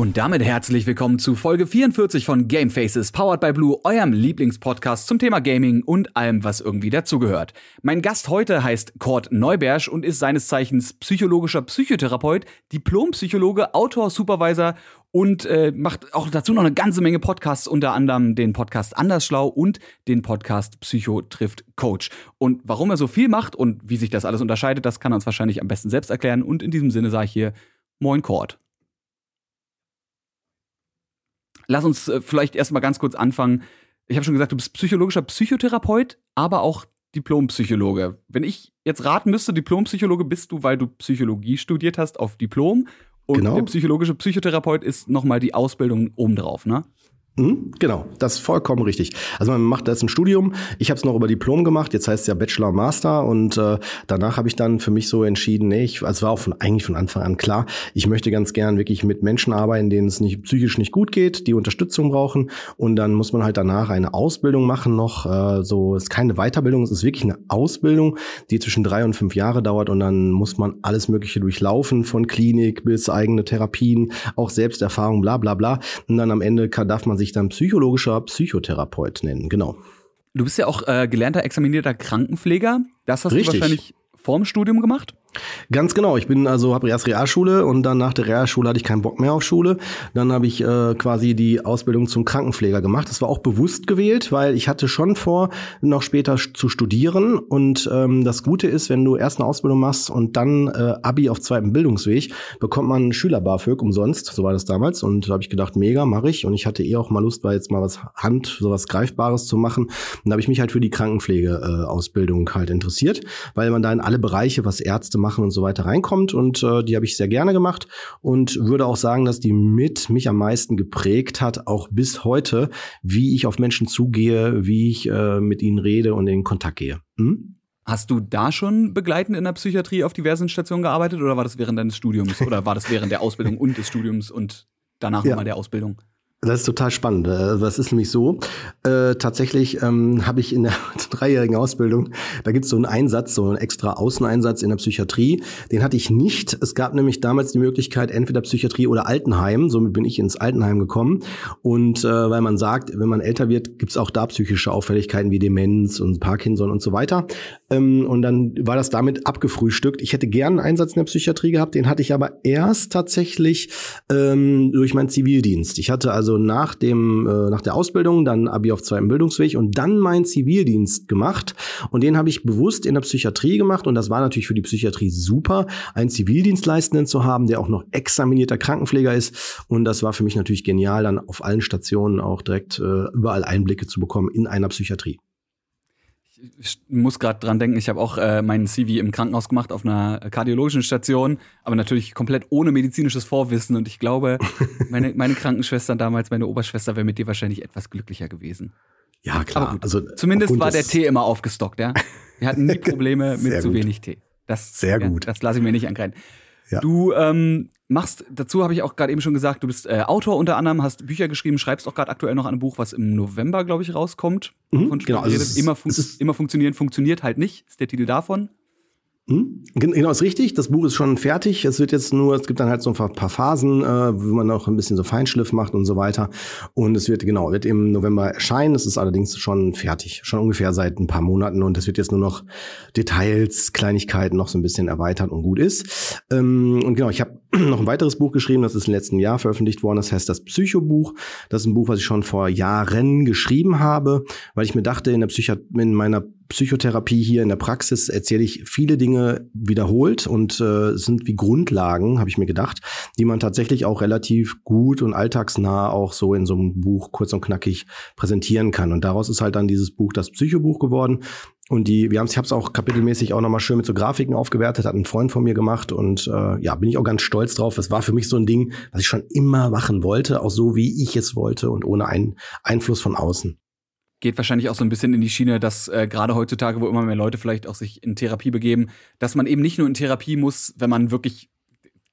Und damit herzlich willkommen zu Folge 44 von Gamefaces powered by Blue, eurem Lieblingspodcast zum Thema Gaming und allem, was irgendwie dazugehört. Mein Gast heute heißt Kurt Neubersch und ist seines Zeichens psychologischer Psychotherapeut, Diplompsychologe, Autor, Supervisor und äh, macht auch dazu noch eine ganze Menge Podcasts, unter anderem den Podcast Andersschlau und den Podcast Psycho trifft Coach. Und warum er so viel macht und wie sich das alles unterscheidet, das kann er uns wahrscheinlich am besten selbst erklären. Und in diesem Sinne sage ich hier Moin Kurt. Lass uns äh, vielleicht erstmal ganz kurz anfangen. Ich habe schon gesagt, du bist psychologischer Psychotherapeut, aber auch Diplompsychologe. Wenn ich jetzt raten müsste, Diplompsychologe bist du, weil du Psychologie studiert hast auf Diplom und Genau. der psychologische Psychotherapeut ist nochmal die Ausbildung obendrauf, ne? Mhm, genau, das ist vollkommen richtig. Also man macht das ein Studium. Ich habe es noch über Diplom gemacht. Jetzt heißt es ja Bachelor Master. Und äh, danach habe ich dann für mich so entschieden, nee, ich, also war auch von, eigentlich von Anfang an klar, ich möchte ganz gern wirklich mit Menschen arbeiten, denen es nicht psychisch nicht gut geht, die Unterstützung brauchen. Und dann muss man halt danach eine Ausbildung machen noch. Äh, so ist keine Weiterbildung, es ist wirklich eine Ausbildung, die zwischen drei und fünf Jahre dauert. Und dann muss man alles Mögliche durchlaufen, von Klinik bis eigene Therapien, auch Selbsterfahrung, bla bla bla. Und dann am Ende kann, darf man sich dann psychologischer Psychotherapeut nennen. Genau. Du bist ja auch äh, gelernter, examinierter Krankenpfleger. Das hast Richtig. du wahrscheinlich vorm Studium gemacht. Ganz genau. Ich bin also habe erst Realschule und dann nach der Realschule hatte ich keinen Bock mehr auf Schule. Dann habe ich äh, quasi die Ausbildung zum Krankenpfleger gemacht. Das war auch bewusst gewählt, weil ich hatte schon vor, noch später zu studieren. Und ähm, das Gute ist, wenn du erst eine Ausbildung machst und dann äh, Abi auf zweitem Bildungsweg, bekommt man einen Schüler BAföG umsonst. So war das damals. Und da habe ich gedacht, mega, mache ich. Und ich hatte eh auch mal Lust, weil jetzt mal was Hand, sowas Greifbares zu machen. Und da habe ich mich halt für die Krankenpflege äh, Ausbildung halt interessiert, weil man da in alle Bereiche, was Ärzte machen und so weiter reinkommt. Und äh, die habe ich sehr gerne gemacht und würde auch sagen, dass die mit mich am meisten geprägt hat, auch bis heute, wie ich auf Menschen zugehe, wie ich äh, mit ihnen rede und in Kontakt gehe. Hm? Hast du da schon begleitend in der Psychiatrie auf diversen Stationen gearbeitet oder war das während deines Studiums oder war das während der Ausbildung und des Studiums und danach Ja. nochmal der Ausbildung? Das ist total spannend. Äh, Das ist nämlich so. Äh, tatsächlich ähm, habe ich in der dreijährigen Ausbildung, da gibt es so einen Einsatz, so einen extra Außeneinsatz in der Psychiatrie. Den hatte ich nicht. Es gab nämlich damals die Möglichkeit, entweder Psychiatrie oder Altenheim. Somit bin ich ins Altenheim gekommen. Und äh, weil man sagt, wenn man älter wird, gibt es auch da psychische Auffälligkeiten wie Demenz und Parkinson und so weiter. Ähm, und dann war das damit abgefrühstückt. Ich hätte gern einen Einsatz in der Psychiatrie gehabt, den hatte ich aber erst tatsächlich ähm, durch meinen Zivildienst. Ich hatte also nach dem äh, nach der Ausbildung dann Abi auf zweitem Bildungsweg und dann meinen Zivildienst gemacht. Und den habe ich bewusst in der Psychiatrie gemacht. Und das war natürlich für die Psychiatrie super, einen Zivildienstleistenden zu haben, der auch noch examinierter Krankenpfleger ist. Und das war für mich natürlich genial, dann auf allen Stationen auch direkt äh, überall Einblicke zu bekommen in einer Psychiatrie. Ich muss gerade dran denken, ich habe auch äh, meinen CV im Krankenhaus gemacht auf einer kardiologischen Station, aber natürlich komplett ohne medizinisches Vorwissen. Und ich glaube, meine, meine Krankenschwester damals, meine Oberschwester, wäre mit dir wahrscheinlich etwas glücklicher gewesen. Ja, klar. Gut. Also Zumindest war der Tee immer aufgestockt, ja. Wir hatten nie Probleme mit Sehr zu gut. wenig Tee. Das, Sehr ja, gut. Das lasse ich mir nicht ankreiden. Ja. Du ähm, machst, dazu habe ich auch gerade eben schon gesagt, du bist äh, Autor unter anderem, hast Bücher geschrieben, schreibst auch gerade aktuell noch an einem Buch, was im November, glaube ich, rauskommt. Mhm, genau, also immer, fun immer funktionieren, funktioniert halt nicht, ist der Titel davon. Hm? Gen- Genau, ist richtig. Das Buch ist schon fertig. Es wird jetzt nur, es gibt dann halt so ein paar Phasen, äh, wo man noch ein bisschen so Feinschliff macht und so weiter. Und es wird, genau, wird im November erscheinen. Es ist allerdings schon fertig. Schon ungefähr seit ein paar Monaten. Und es wird jetzt nur noch Details, Kleinigkeiten noch so ein bisschen erweitert und gut ist. Ähm, und genau, ich habe noch ein weiteres Buch geschrieben. Das ist im letzten Jahr veröffentlicht worden. Das heißt das Psychobuch. Das ist ein Buch, was ich schon vor Jahren geschrieben habe, weil ich mir dachte, in der Psychi in meiner Psychotherapie hier in der Praxis erzähle ich viele Dinge wiederholt und äh, es sind wie Grundlagen, habe ich mir gedacht, die man tatsächlich auch relativ gut und alltagsnah auch so in so einem Buch kurz und knackig präsentieren kann. Und daraus ist halt dann dieses Buch das Psychobuch geworden. Und die, wir haben ich habe es auch kapitelmäßig auch nochmal schön mit so Grafiken aufgewertet, hat ein Freund von mir gemacht und äh, ja, bin ich auch ganz stolz drauf. Das war für mich so ein Ding, was ich schon immer machen wollte, auch so wie ich es wollte und ohne einen Einfluss von außen. Geht wahrscheinlich auch so ein bisschen in die Schiene, dass äh, gerade heutzutage, wo immer mehr Leute vielleicht auch sich in Therapie begeben, dass man eben nicht nur in Therapie muss, wenn man wirklich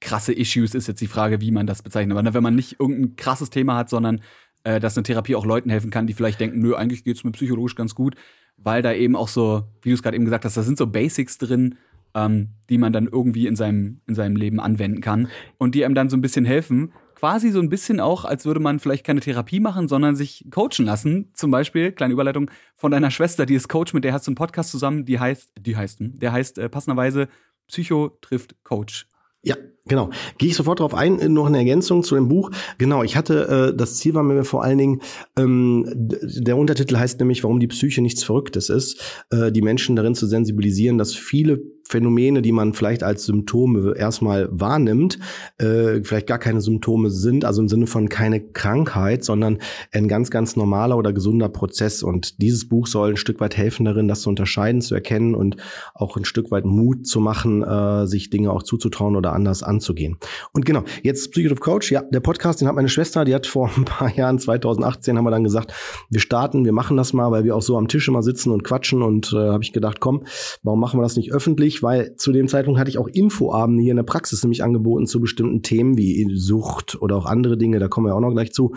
krasse Issues ist jetzt die Frage, wie man das bezeichnet. Aber wenn man nicht irgendein krasses Thema hat, sondern äh, dass eine Therapie auch Leuten helfen kann, die vielleicht denken, nö, eigentlich geht's mir psychologisch ganz gut, weil da eben auch so, wie du es gerade eben gesagt hast, da sind so Basics drin, ähm, die man dann irgendwie in seinem, in seinem Leben anwenden kann und die einem dann so ein bisschen helfen. Quasi so ein bisschen auch, als würde man vielleicht keine Therapie machen, sondern sich coachen lassen. Zum Beispiel, kleine Überleitung, von deiner Schwester, die ist Coach, mit der hast du einen Podcast zusammen, die heißt, die heißt, hm, der heißt äh, passenderweise Psycho trifft Coach. Ja, genau. Gehe ich sofort darauf ein, noch eine Ergänzung zu dem Buch. Genau, ich hatte, äh, das Ziel war mir vor allen Dingen, ähm, der Untertitel heißt nämlich, warum die Psyche nichts Verrücktes ist, äh, die Menschen darin zu sensibilisieren, dass viele Phänomene, die man vielleicht als Symptome erstmal wahrnimmt, äh, vielleicht gar keine Symptome sind, also im Sinne von keine Krankheit, sondern ein ganz, ganz normaler oder gesunder Prozess. Und dieses Buch soll ein Stück weit helfen darin, das zu unterscheiden, zu erkennen und auch ein Stück weit Mut zu machen, äh, sich Dinge auch zuzutrauen oder anders anzugehen. Und genau, jetzt Psychotrope Coach, ja, der Podcast, den hat meine Schwester, die hat vor ein paar Jahren, 2018, haben wir dann gesagt, wir starten, wir machen das mal, weil wir auch so am Tisch immer sitzen und quatschen und äh, habe ich gedacht, komm, warum machen wir das nicht öffentlich? weil zu dem Zeitpunkt hatte ich auch Infoabende hier in der Praxis nämlich angeboten zu bestimmten Themen wie Sucht oder auch andere Dinge, da kommen wir auch noch gleich zu.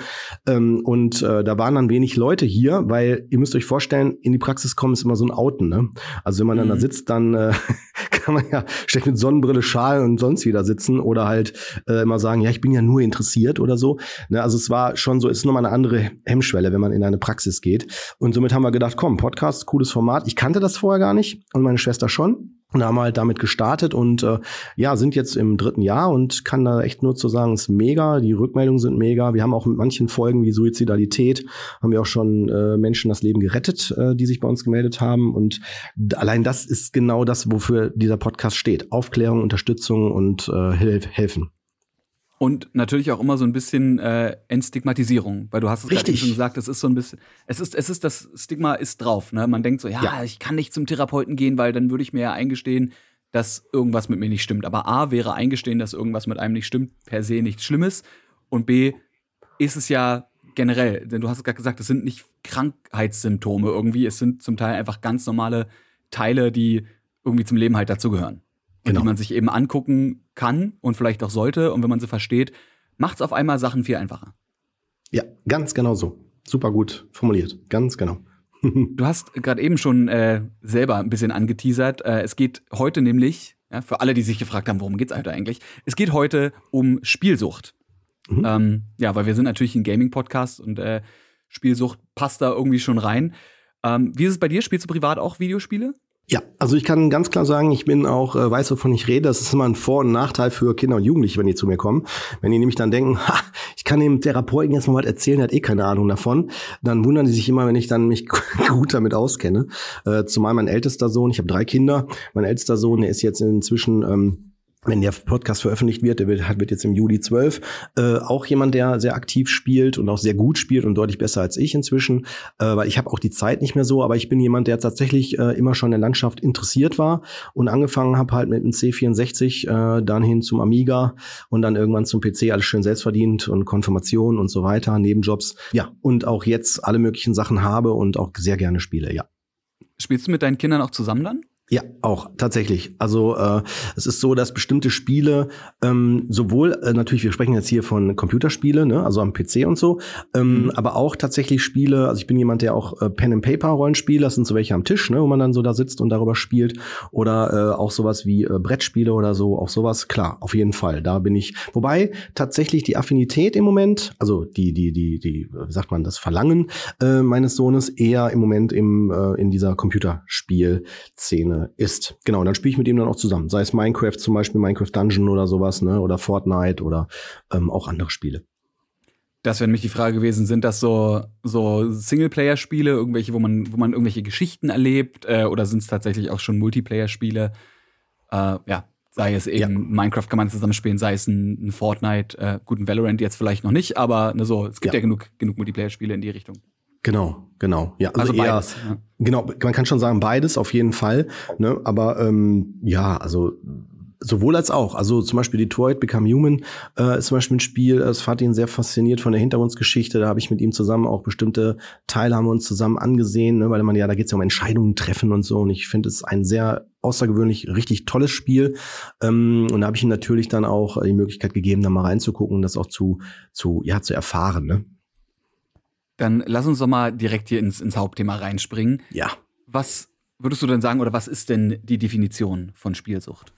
Ähm, und äh, da waren dann wenig Leute hier, weil ihr müsst euch vorstellen, in die Praxis kommen ist immer so ein Outen. Ne? Also wenn man mhm. dann da mhm. sitzt, dann äh, kann man ja schlecht mit Sonnenbrille, Schal und sonst wieder sitzen oder halt äh, immer sagen, ja, ich bin ja nur interessiert oder so. Ne? Also es war schon so, es ist nochmal eine andere Hemmschwelle, wenn man in eine Praxis geht. Und somit haben wir gedacht, komm, Podcast, cooles Format. Ich kannte das vorher gar nicht und meine Schwester schon. Und haben halt damit gestartet und äh, ja, sind jetzt im dritten Jahr und kann da echt nur zu sagen, ist mega, die Rückmeldungen sind mega. Wir haben auch mit manchen Folgen wie Suizidalität, haben wir auch schon äh, Menschen das Leben gerettet, äh, die sich bei uns gemeldet haben. Und allein das ist genau das, wofür dieser Podcast steht. Aufklärung, Unterstützung und äh, helfen. Und natürlich auch immer so ein bisschen äh, Entstigmatisierung, weil du hast es gerade schon gesagt, es ist so ein bisschen, es ist, es ist, das Stigma ist drauf. Ne? Man denkt so, ja, ja, ich kann nicht zum Therapeuten gehen, weil dann würde ich mir ja eingestehen, dass irgendwas mit mir nicht stimmt. Aber A wäre eingestehen, dass irgendwas mit einem nicht stimmt, per se nichts Schlimmes. Und B ist es ja generell, denn du hast es gerade gesagt, es sind nicht Krankheitssymptome irgendwie, es sind zum Teil einfach ganz normale Teile, die irgendwie zum Leben halt dazugehören genau. die man sich eben angucken kann und vielleicht auch sollte. Und wenn man sie versteht, macht es auf einmal Sachen viel einfacher. Ja, ganz genau so. Super gut formuliert. Ganz genau. du hast gerade eben schon äh, selber ein bisschen angeteasert. Äh, es geht heute nämlich, ja, für alle, die sich gefragt haben, worum geht's eigentlich? Es geht heute um Spielsucht. Mhm. Ähm, ja, weil wir sind natürlich ein Gaming-Podcast und äh, Spielsucht passt da irgendwie schon rein. Ähm, wie ist es bei dir? Spielst du privat auch Videospiele? Ja, also ich kann ganz klar sagen, ich bin auch, äh, weiß, wovon ich rede. Das ist immer ein Vor- und Nachteil für Kinder und Jugendliche, wenn die zu mir kommen. Wenn die nämlich dann denken, ha, ich kann dem Therapeuten jetzt mal was erzählen, der hat eh keine Ahnung davon, dann wundern die sich immer, wenn ich dann mich gut damit auskenne. Äh, zumal mein ältester Sohn, ich habe drei Kinder, mein ältester Sohn, der ist jetzt inzwischen ähm, wenn der Podcast veröffentlicht wird, der wird, wird jetzt im Juli 12, äh, auch jemand, der sehr aktiv spielt und auch sehr gut spielt und deutlich besser als ich inzwischen, äh, weil ich habe auch die Zeit nicht mehr so, aber ich bin jemand, der tatsächlich äh, immer schon in der Landschaft interessiert war und angefangen habe halt mit dem C64, äh, dann hin zum Amiga und dann irgendwann zum PC, alles schön selbstverdient und Konfirmation und so weiter, Nebenjobs, ja, und auch jetzt alle möglichen Sachen habe und auch sehr gerne spiele, ja. Spielst du mit deinen Kindern auch zusammen dann? Ja, auch tatsächlich. Also äh, es ist so, dass bestimmte Spiele ähm, sowohl äh, natürlich, wir sprechen jetzt hier von Computerspiele, ne, also am PC und so, ähm, mhm. aber auch tatsächlich Spiele. Also ich bin jemand, der auch äh, Pen and Paper Rollenspiele, das sind so welche am Tisch, ne, wo man dann so da sitzt und darüber spielt, oder äh, auch sowas wie äh, Brettspiele oder so, auch sowas. Klar, auf jeden Fall. Da bin ich. Wobei tatsächlich die Affinität im Moment, also die die die die, wie sagt man, das Verlangen äh, meines Sohnes eher im Moment im äh, in dieser Computerspielszene ist. Genau, und dann spiele ich mit ihm dann auch zusammen. Sei es Minecraft zum Beispiel, Minecraft Dungeon oder sowas, ne? Oder Fortnite oder ähm, auch andere Spiele. Das wäre nämlich die Frage gewesen, sind das so, so Singleplayer-Spiele, irgendwelche, wo man, wo man irgendwelche Geschichten erlebt, äh, oder sind es tatsächlich auch schon Multiplayer-Spiele? Äh, ja, sei es eben ja. Minecraft kann man zusammenspielen, sei es ein, ein Fortnite, äh, gut, ein Valorant jetzt vielleicht noch nicht, aber ne, so, es gibt ja, ja genug, genug Multiplayer-Spiele in die Richtung. Genau, genau. Ja, also, also eher, beides, ja. genau, man kann schon sagen beides auf jeden Fall. Ne? Aber ähm, ja, also sowohl als auch. Also zum Beispiel Detroit Become Human äh, ist zum Beispiel ein Spiel, es hat ihn sehr fasziniert von der Hintergrundgeschichte. Da habe ich mit ihm zusammen auch bestimmte Teile haben wir uns zusammen angesehen, ne? weil man ja, da geht es ja um Entscheidungen treffen und so. Und ich finde es ein sehr außergewöhnlich richtig tolles Spiel. Ähm, und da habe ich ihm natürlich dann auch die Möglichkeit gegeben, da mal reinzugucken und das auch zu, zu, ja, zu erfahren. Ne? Dann lass uns doch mal direkt hier ins, ins Hauptthema reinspringen. Ja. Was, würdest du denn sagen, oder was ist denn die Definition von Spielsucht?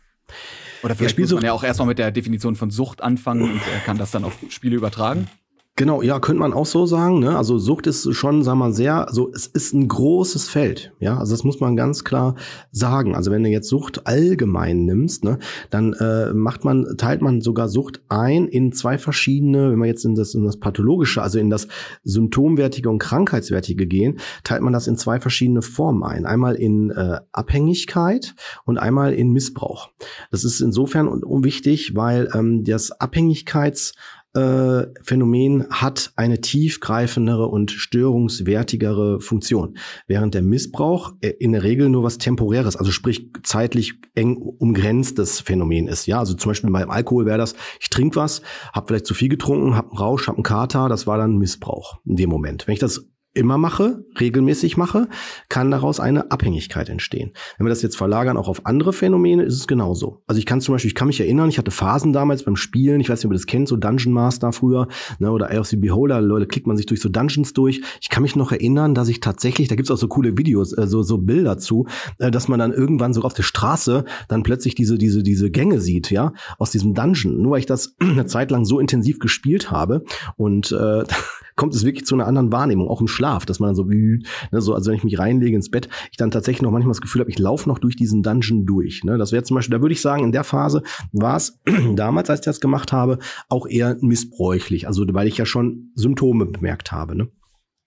Oder vielleicht ja, muss man ja auch erstmal mit der Definition von Sucht anfangen und äh, kann das dann auf Spiele übertragen. Genau, ja, könnte man auch so sagen. Ne? Also Sucht ist schon, sagen wir mal, sehr, so es ist ein großes Feld. Ja, also das muss man ganz klar sagen. Also wenn du jetzt Sucht allgemein nimmst, ne, dann äh, macht man, teilt man sogar Sucht ein in zwei verschiedene. Wenn wir jetzt in das, in das pathologische, also in das symptomwertige und krankheitswertige gehen, teilt man das in zwei verschiedene Formen ein. Einmal in äh, Abhängigkeit und einmal in Missbrauch. Das ist insofern unwichtig, weil ähm, das Abhängigkeits äh, Phänomen hat eine tiefgreifendere und störungswertigere Funktion, während der Missbrauch äh, in der Regel nur was Temporäres, also sprich zeitlich eng umgrenztes Phänomen ist. Ja, also zum Beispiel beim Alkohol wäre das, ich trinke was, habe vielleicht zu viel getrunken, habe einen Rausch, habe einen Kater, das war dann Missbrauch in dem Moment. Wenn ich das immer mache, regelmäßig mache, kann daraus eine Abhängigkeit entstehen. Wenn wir das jetzt verlagern auch auf andere Phänomene, ist es genauso. Also ich kann zum Beispiel, ich kann mich erinnern, ich hatte Phasen damals beim Spielen, ich weiß nicht, ob ihr das kennt, so Dungeon Master früher, ne, oder Eye of the Beholder, Leute, klickt man sich durch so Dungeons durch. Ich kann mich noch erinnern, dass ich tatsächlich, da gibt's auch so coole Videos, äh, so, so Bilder zu, äh, dass man dann irgendwann so auf der Straße dann plötzlich diese, diese, diese Gänge sieht, ja, aus diesem Dungeon. Nur weil ich das eine Zeit lang so intensiv gespielt habe und äh, kommt es wirklich zu einer anderen Wahrnehmung, auch im Schlaf, dass man dann so, ne, so also wenn ich mich reinlege ins Bett, ich dann tatsächlich noch manchmal das Gefühl habe, ich laufe noch durch diesen Dungeon durch. Ne? Das wäre zum Beispiel, da würde ich sagen, in der Phase war es damals, als ich das gemacht habe, auch eher missbräuchlich, also weil ich ja schon Symptome bemerkt habe. Ne?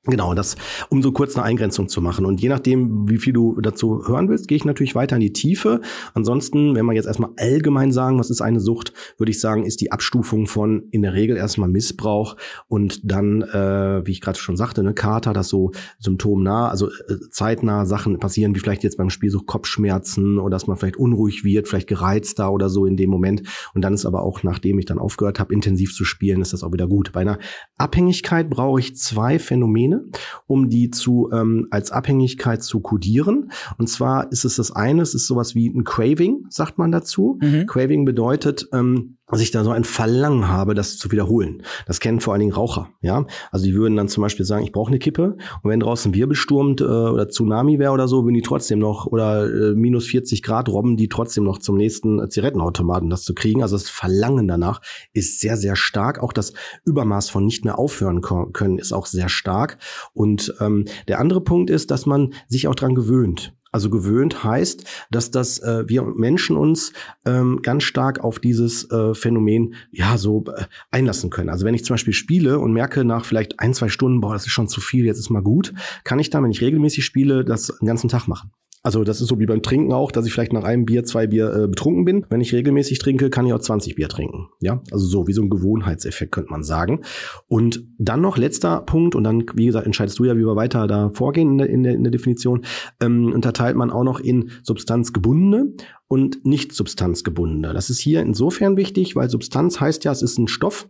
Genau, das, um so kurz eine Eingrenzung zu machen. Und je nachdem, wie viel du dazu hören willst, gehe ich natürlich weiter in die Tiefe. Ansonsten, wenn wir jetzt erstmal allgemein sagen, was ist eine Sucht, würde ich sagen, ist die Abstufung von in der Regel erstmal Missbrauch und dann, äh, wie ich gerade schon sagte, eine Kater, das so symptomnah, also äh, zeitnah Sachen passieren, wie vielleicht jetzt beim Spiel so Kopfschmerzen oder dass man vielleicht unruhig wird, vielleicht gereizter oder so in dem Moment. Und dann ist aber auch, nachdem ich dann aufgehört habe, intensiv zu spielen, ist das auch wieder gut. Bei einer Abhängigkeit brauche ich zwei Phänomene Dinge, um die zu ähm, als Abhängigkeit zu kodieren. Und zwar ist es das eine, es ist sowas wie ein Craving, sagt man dazu. Mhm. Craving bedeutet, ähm, dass ich da so ein Verlangen habe, das zu wiederholen. Das kennen vor allen Dingen Raucher, ja. Also die würden dann zum Beispiel sagen, ich brauche eine Kippe und wenn draußen Wirbel stürmt äh, oder Tsunami wäre oder so, würden die trotzdem noch oder äh, minus 40 Grad robben die trotzdem noch zum nächsten äh, Zigarettenautomaten das zu kriegen. Also das Verlangen danach ist sehr, sehr stark. Auch das Übermaß von nicht mehr aufhören können ist auch sehr stark. Und ähm, der andere Punkt ist, dass man sich auch dran gewöhnt. Also gewöhnt heißt, dass das äh, wir Menschen uns ähm, ganz stark auf dieses äh, Phänomen ja so äh, einlassen können. Also wenn ich zum Beispiel spiele und merke nach vielleicht ein zwei Stunden, boah, das ist schon zu viel, jetzt ist mal gut, kann ich dann, wenn ich regelmäßig spiele, das den ganzen Tag machen. Also das ist so wie beim Trinken auch, dass ich vielleicht nach einem Bier, zwei Bier äh, betrunken bin. Wenn ich regelmäßig trinke, kann ich auch 20 Bier trinken. Ja, also so wie so ein Gewohnheitseffekt könnte man sagen. Und dann noch letzter Punkt und dann, wie gesagt, entscheidest du ja, wie wir weiter da vorgehen in der, in der, in der Definition. Ähm, unterteilt man auch noch in substanzgebundene und nicht substanzgebundene. Das ist hier insofern wichtig, weil Substanz heißt ja, es ist ein Stoff,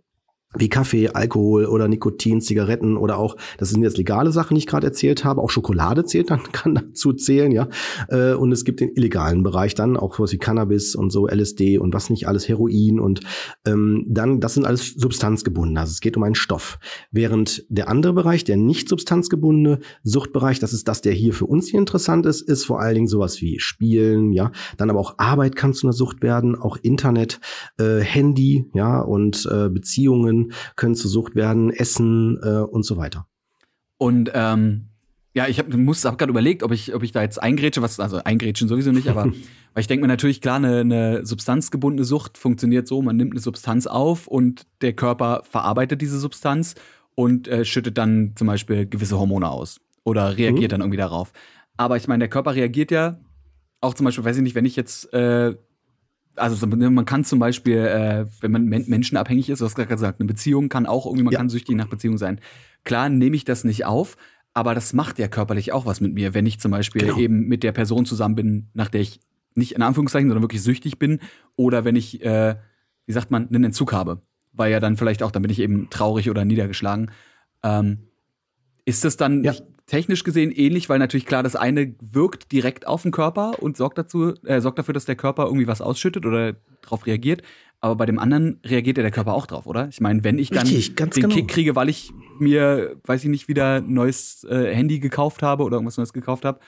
wie Kaffee, Alkohol oder Nikotin, Zigaretten oder auch, das sind jetzt legale Sachen, die ich gerade erzählt habe, auch Schokolade zählt dann, kann dazu zählen, ja. Äh, und es gibt den illegalen Bereich dann, auch was wie Cannabis und so, LSD und was nicht alles, Heroin und ähm, dann, das sind alles substanzgebunden, also es geht um einen Stoff. Während der andere Bereich, der nicht substanzgebundene Suchtbereich, das ist das, der hier für uns hier interessant ist, ist vor allen Dingen sowas wie Spielen, ja. Dann aber auch Arbeit kann zu einer Sucht werden, auch Internet, äh, Handy, ja, und äh, Beziehungen, können zur Sucht werden, Essen äh, und so weiter. Und ähm, ja, ich habe muss hab gerade überlegt, ob ich ob ich da jetzt eingrätsche, was also eingrätschen sowieso nicht, aber weil ich denke mir natürlich klar, eine, eine substanzgebundene Sucht funktioniert so, man nimmt eine Substanz auf und der Körper verarbeitet diese Substanz und äh, schüttet dann zum Beispiel gewisse Hormone aus oder reagiert mhm. dann irgendwie darauf. Aber ich meine, der Körper reagiert ja auch zum Beispiel, weiß ich nicht, wenn ich jetzt äh, also man kann zum Beispiel, äh, wenn man menschenabhängig ist, du hast gerade gesagt, eine Beziehung kann auch irgendwie, man ja. kann süchtig nach Beziehung sein. Klar nehme ich das nicht auf, aber das macht ja körperlich auch was mit mir, wenn ich zum Beispiel genau. eben mit der Person zusammen bin, nach der ich nicht in Anführungszeichen, sondern wirklich süchtig bin, oder wenn ich, äh, wie sagt man, einen Entzug habe, weil ja dann vielleicht auch, dann bin ich eben traurig oder niedergeschlagen. Ähm, ist das dann, ja technisch gesehen ähnlich, weil natürlich klar, das eine wirkt direkt auf den Körper und sorgt dazu, äh, sorgt dafür, dass der Körper irgendwie was ausschüttet oder darauf reagiert. Aber bei dem anderen reagiert ja der Körper auch drauf, oder? Ich meine, wenn ich dann Richtig, den genau. Kick kriege, weil ich mir, weiß ich nicht, wieder ein neues äh, Handy gekauft habe oder irgendwas Neues gekauft habe,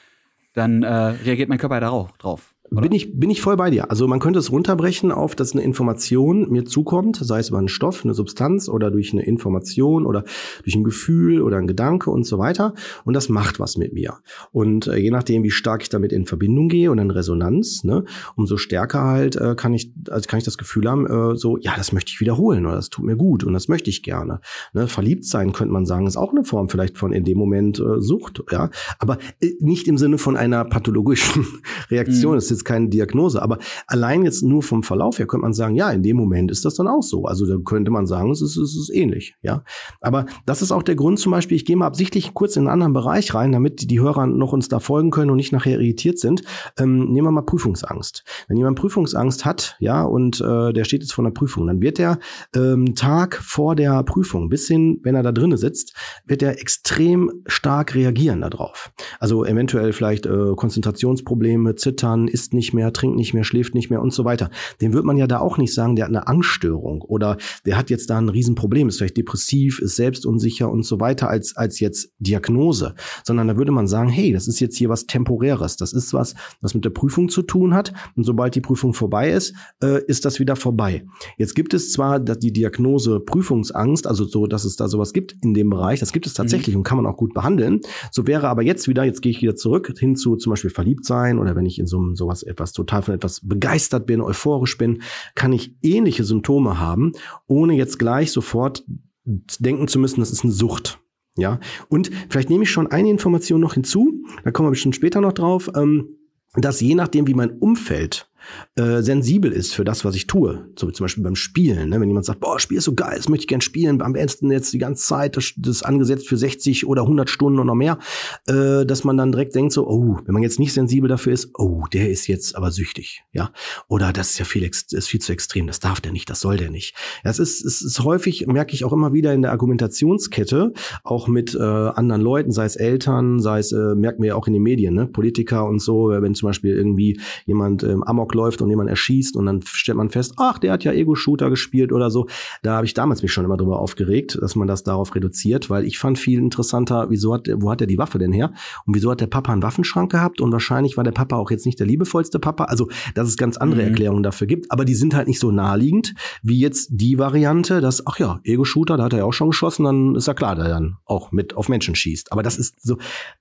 dann äh, reagiert mein Körper ja darauf drauf. Oder? Bin ich, bin ich voll bei dir. Also man könnte es runterbrechen auf, dass eine Information mir zukommt, sei es über einen Stoff, eine Substanz oder durch eine Information oder durch ein Gefühl oder ein Gedanke und so weiter. Und das macht was mit mir. Und äh, je nachdem, wie stark ich damit in Verbindung gehe und in Resonanz, ne, umso stärker halt äh, kann ich, also kann ich das Gefühl haben, äh, so, ja, das möchte ich wiederholen oder das tut mir gut und das möchte ich gerne. Ne, verliebt sein, könnte man sagen, ist auch eine Form vielleicht von in dem Moment äh, Sucht, ja. Aber äh, nicht im Sinne von einer pathologischen Reaktion. Mhm jetzt keine Diagnose, aber allein jetzt nur vom Verlauf her könnte man sagen, ja, in dem Moment ist das dann auch so. Also da könnte man sagen, es ist, es ist ähnlich, ja. Aber das ist auch der Grund zum Beispiel, ich gehe mal absichtlich kurz in einen anderen Bereich rein, damit die Hörer noch uns da folgen können und nicht nachher irritiert sind. Ähm, nehmen wir mal Prüfungsangst. Wenn jemand Prüfungsangst hat, ja, und äh, der steht jetzt vor einer Prüfung, dann wird der ähm, Tag vor der Prüfung, bis hin, wenn er da drinnen sitzt, wird er extrem stark reagieren darauf. Also eventuell vielleicht äh, Konzentrationsprobleme, Zittern, ist isst nicht mehr, trinkt nicht mehr, schläft nicht mehr und so weiter. Dem wird man ja da auch nicht sagen, der hat eine Angststörung oder der hat jetzt da ein Riesenproblem, ist vielleicht depressiv, ist selbstunsicher und so weiter als, als jetzt Diagnose, sondern da würde man sagen, hey, das ist jetzt hier was Temporäres. Das ist was, was mit der Prüfung zu tun hat. Und sobald die Prüfung vorbei ist, äh, ist das wieder vorbei. Jetzt gibt es zwar die Diagnose Prüfungsangst, also so, dass es da sowas gibt in dem Bereich, das gibt es tatsächlich mhm. und kann man auch gut behandeln. So wäre aber jetzt wieder, jetzt gehe ich wieder zurück hin zu zum Beispiel verliebt sein oder wenn ich in so einem sowas etwas, etwas total von etwas begeistert bin, euphorisch bin, kann ich ähnliche Symptome haben, ohne jetzt gleich sofort denken zu müssen, das ist eine Sucht. Ja, und vielleicht nehme ich schon eine Information noch hinzu, da kommen wir bestimmt später noch drauf, ähm, dass je nachdem, wie mein Umfeld äh, sensibel ist für das, was ich tue. So zum Beispiel beim Spielen. Ne? Wenn jemand sagt, boah, Spiel ist so geil, das möchte ich gern spielen, am besten jetzt die ganze Zeit, das, das ist angesetzt für 60 oder 100 Stunden und noch mehr, äh, dass man dann direkt denkt so, oh, wenn man jetzt nicht sensibel dafür ist, oh, der ist jetzt aber süchtig, ja. Oder das ist ja viel, ist viel zu extrem, das darf der nicht, das soll der nicht. Das ist, es ist häufig, merke ich auch immer wieder in der Argumentationskette, auch mit äh, anderen Leuten, sei es Eltern, sei es, äh, merken wir ja auch in den Medien, ne? Politiker und so, wenn zum Beispiel irgendwie jemand ähm, Amok läuft und jemand erschießt und dann stellt man fest, ach, der hat ja Ego-Shooter gespielt oder so. Da habe ich damals mich schon immer drüber aufgeregt, dass man das darauf reduziert, weil ich fand viel interessanter, wieso hat, wo hat er die Waffe denn her? Und wieso hat der Papa einen Waffenschrank gehabt? Und wahrscheinlich war der Papa auch jetzt nicht der liebevollste Papa. Also, dass es ganz andere mhm. Erklärungen dafür gibt, aber die sind halt nicht so naheliegend, wie jetzt die Variante, dass, ach ja, Ego-Shooter, da hat er ja auch schon geschossen, dann ist ja klar, der dann auch mit auf Menschen schießt. Aber das ist so,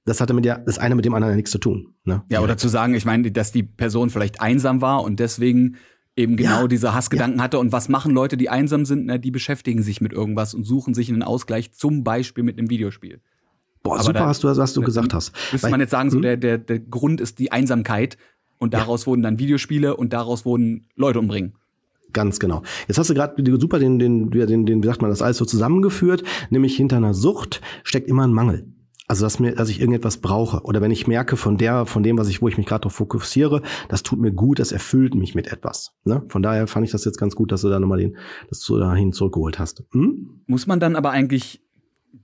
das hatte mit der, das eine mit dem anderen ja nichts zu tun. Ne? Ja, oder zu sagen, ich meine, dass die Person vielleicht einsam war und deswegen eben genau ja, diese Hassgedanken ja. hatte. Und was machen Leute, die einsam sind? Na, die beschäftigen sich mit irgendwas und suchen sich einen Ausgleich, zum Beispiel mit einem Videospiel. Boah, Aber super, da, hast du, was du gesagt hast. Müsste man jetzt sagen, so hm? der, der, der Grund ist die Einsamkeit und daraus ja. wurden dann Videospiele und daraus wurden Leute umbringen. Ganz genau. Jetzt hast du gerade super den, den, den, den, wie sagt man das alles so zusammengeführt, nämlich hinter einer Sucht steckt immer ein Mangel. Also dass mir, dass ich irgendetwas brauche oder wenn ich merke von der, von dem, was ich, wo ich mich gerade darauf fokussiere, das tut mir gut, das erfüllt mich mit etwas. Ne? Von daher fand ich das jetzt ganz gut, dass du da nochmal den, dass du dahin zurückgeholt hast. Hm? Muss man dann aber eigentlich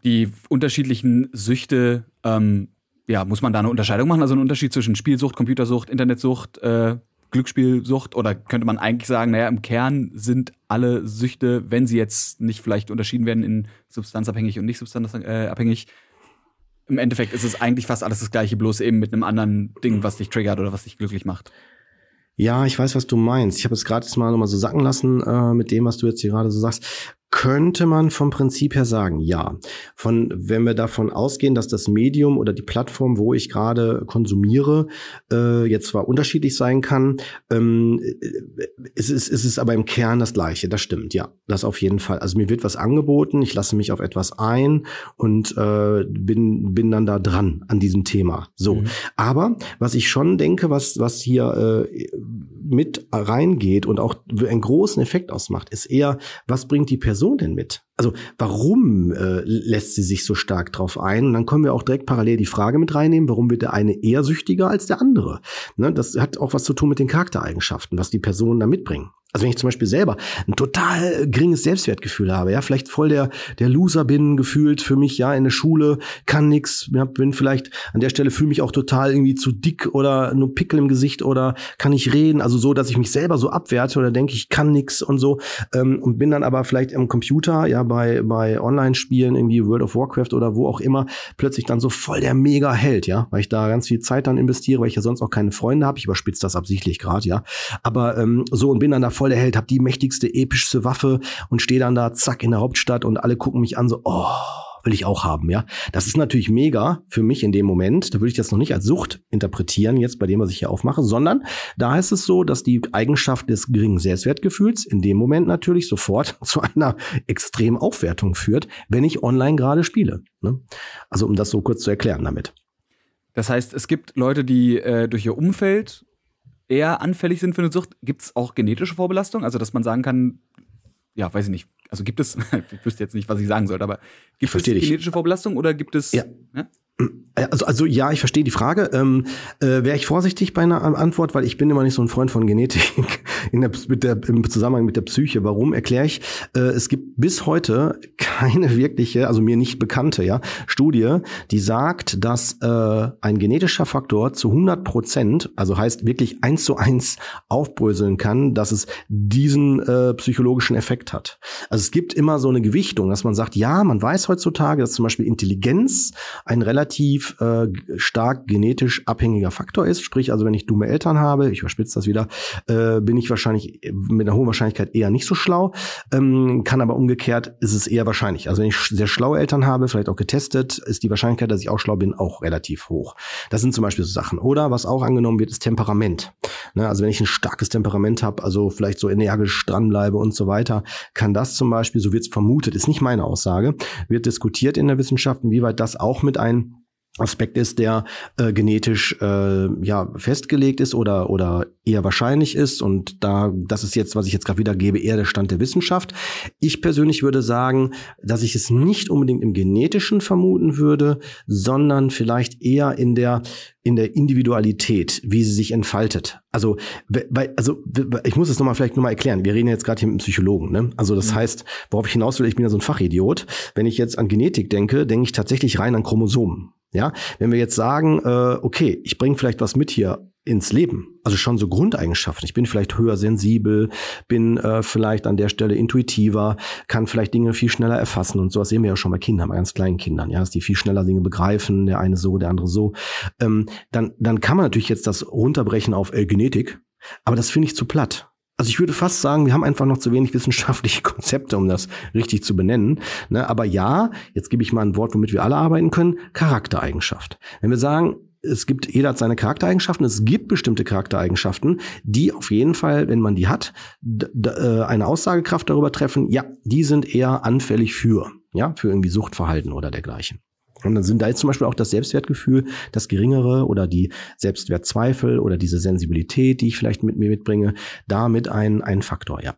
die unterschiedlichen Süchte, ähm, ja, muss man da eine Unterscheidung machen? Also einen Unterschied zwischen Spielsucht, Computersucht, Internetsucht, äh, Glücksspielsucht oder könnte man eigentlich sagen, naja, im Kern sind alle Süchte, wenn sie jetzt nicht vielleicht unterschieden werden in substanzabhängig und nicht substanzabhängig, im Endeffekt ist es eigentlich fast alles das gleiche, bloß eben mit einem anderen Ding, was dich triggert oder was dich glücklich macht. Ja, ich weiß, was du meinst. Ich habe es gerade mal nochmal so sacken lassen äh, mit dem, was du jetzt hier gerade so sagst könnte man vom Prinzip her sagen, ja. Von, wenn wir davon ausgehen, dass das Medium oder die Plattform, wo ich gerade konsumiere, äh, jetzt zwar unterschiedlich sein kann, ähm, es, ist, es ist aber im Kern das Gleiche. Das stimmt, ja. Das auf jeden Fall. Also mir wird was angeboten, ich lasse mich auf etwas ein und äh, bin, bin dann da dran an diesem Thema. So. Mhm. Aber was ich schon denke, was, was hier äh, mit reingeht und auch einen großen Effekt ausmacht, ist eher, was bringt die Person denn mit? Also warum äh, lässt sie sich so stark drauf ein? Und dann können wir auch direkt parallel die Frage mit reinnehmen, warum wird der eine eher süchtiger als der andere? Ne, das hat auch was zu tun mit den Charaktereigenschaften, was die Personen da mitbringen. Also wenn ich zum Beispiel selber ein total geringes Selbstwertgefühl habe, ja, vielleicht voll der, der Loser bin, gefühlt für mich, ja, in der Schule, kann nix, ja, bin vielleicht an der Stelle fühle mich auch total irgendwie zu dick oder nur Pickel im Gesicht oder kann ich reden, also so, dass ich mich selber so abwerte oder denke, ich kann nix und so ähm, und bin dann aber vielleicht im Computer, ja, bei, bei Online-Spielen, irgendwie World of Warcraft oder wo auch immer, plötzlich dann so voll der Mega-Held, ja, weil ich da ganz viel Zeit dann investiere, weil ich ja sonst auch keine Freunde habe. Ich überspitze das absichtlich gerade, ja. Aber ähm, so und bin dann da voll der Held, hab die mächtigste, epischste Waffe und stehe dann da, zack, in der Hauptstadt und alle gucken mich an, so, oh will ich auch haben, ja. Das ist natürlich mega für mich in dem Moment. Da würde ich das noch nicht als Sucht interpretieren, jetzt bei dem, was ich hier aufmache, sondern da ist es so, dass die Eigenschaft des geringen Selbstwertgefühls in dem Moment natürlich sofort zu einer extremen Aufwertung führt, wenn ich online gerade spiele. Ne? Also um das so kurz zu erklären damit. Das heißt, es gibt Leute, die äh, durch ihr Umfeld eher anfällig sind für eine Sucht. Gibt es auch genetische Vorbelastung? Also, dass man sagen kann, ja, weiß ich nicht, also gibt es, ich wüsste jetzt nicht, was ich sagen sollte, aber gibt es genetische dich. Vorbelastung oder gibt es. Ja. ja? Also, also ja, ich verstehe die Frage. Ähm, äh, Wäre ich vorsichtig bei einer Antwort, weil ich bin immer nicht so ein Freund von Genetik in der, mit der, im Zusammenhang mit der Psyche. Warum erkläre ich? Äh, es gibt bis heute keine wirkliche, also mir nicht bekannte, ja, Studie, die sagt, dass äh, ein genetischer Faktor zu 100 Prozent, also heißt wirklich eins zu eins aufbröseln kann, dass es diesen äh, psychologischen Effekt hat. Also es gibt immer so eine Gewichtung, dass man sagt, ja, man weiß heutzutage, dass zum Beispiel Intelligenz ein relativ relativ äh, stark genetisch abhängiger Faktor ist. Sprich, also wenn ich dumme Eltern habe, ich überspitze das wieder, äh, bin ich wahrscheinlich mit einer hohen Wahrscheinlichkeit eher nicht so schlau. Ähm, kann aber umgekehrt ist es eher wahrscheinlich. Also wenn ich sehr schlaue Eltern habe, vielleicht auch getestet, ist die Wahrscheinlichkeit, dass ich auch schlau bin, auch relativ hoch. Das sind zum Beispiel so Sachen. Oder was auch angenommen wird, ist Temperament. Ne, also wenn ich ein starkes Temperament habe, also vielleicht so energisch dranbleibe und so weiter, kann das zum Beispiel, so wird es vermutet, ist nicht meine Aussage, wird diskutiert in der Wissenschaft, inwieweit das auch mit ein Aspekt ist, der äh, genetisch äh, ja festgelegt ist oder oder eher wahrscheinlich ist und da das ist jetzt was ich jetzt gerade wiedergebe eher der Stand der Wissenschaft. Ich persönlich würde sagen, dass ich es nicht unbedingt im genetischen vermuten würde, sondern vielleicht eher in der in der Individualität, wie sie sich entfaltet. Also, weil, also ich muss es nochmal vielleicht nochmal erklären. Wir reden jetzt gerade hier mit einem Psychologen. Ne? Also das mhm. heißt, worauf ich hinaus will, ich bin ja so ein Fachidiot. Wenn ich jetzt an Genetik denke, denke ich tatsächlich rein an Chromosomen. Ja, wenn wir jetzt sagen, äh, okay, ich bringe vielleicht was mit hier ins Leben, also schon so Grundeigenschaften. Ich bin vielleicht höher sensibel, bin äh, vielleicht an der Stelle intuitiver, kann vielleicht Dinge viel schneller erfassen und sowas sehen wir ja schon bei Kindern, bei ganz kleinen Kindern, ja, dass die viel schneller Dinge begreifen, der eine so, der andere so. Ähm, dann, dann kann man natürlich jetzt das runterbrechen auf äh, Genetik, aber das finde ich zu platt. Also ich würde fast sagen, wir haben einfach noch zu wenig wissenschaftliche Konzepte, um das richtig zu benennen. Ne? Aber ja, jetzt gebe ich mal ein Wort, womit wir alle arbeiten können, Charaktereigenschaft. Wenn wir sagen, es gibt, jeder hat seine Charaktereigenschaften, es gibt bestimmte Charaktereigenschaften, die auf jeden Fall, wenn man die hat, äh, eine Aussagekraft darüber treffen, ja, die sind eher anfällig für, ja, für irgendwie Suchtverhalten oder dergleichen. Und dann sind da jetzt zum Beispiel auch das Selbstwertgefühl, das geringere oder die Selbstwertzweifel oder diese Sensibilität, die ich vielleicht mit mir mitbringe, damit ein, ein Faktor, ja.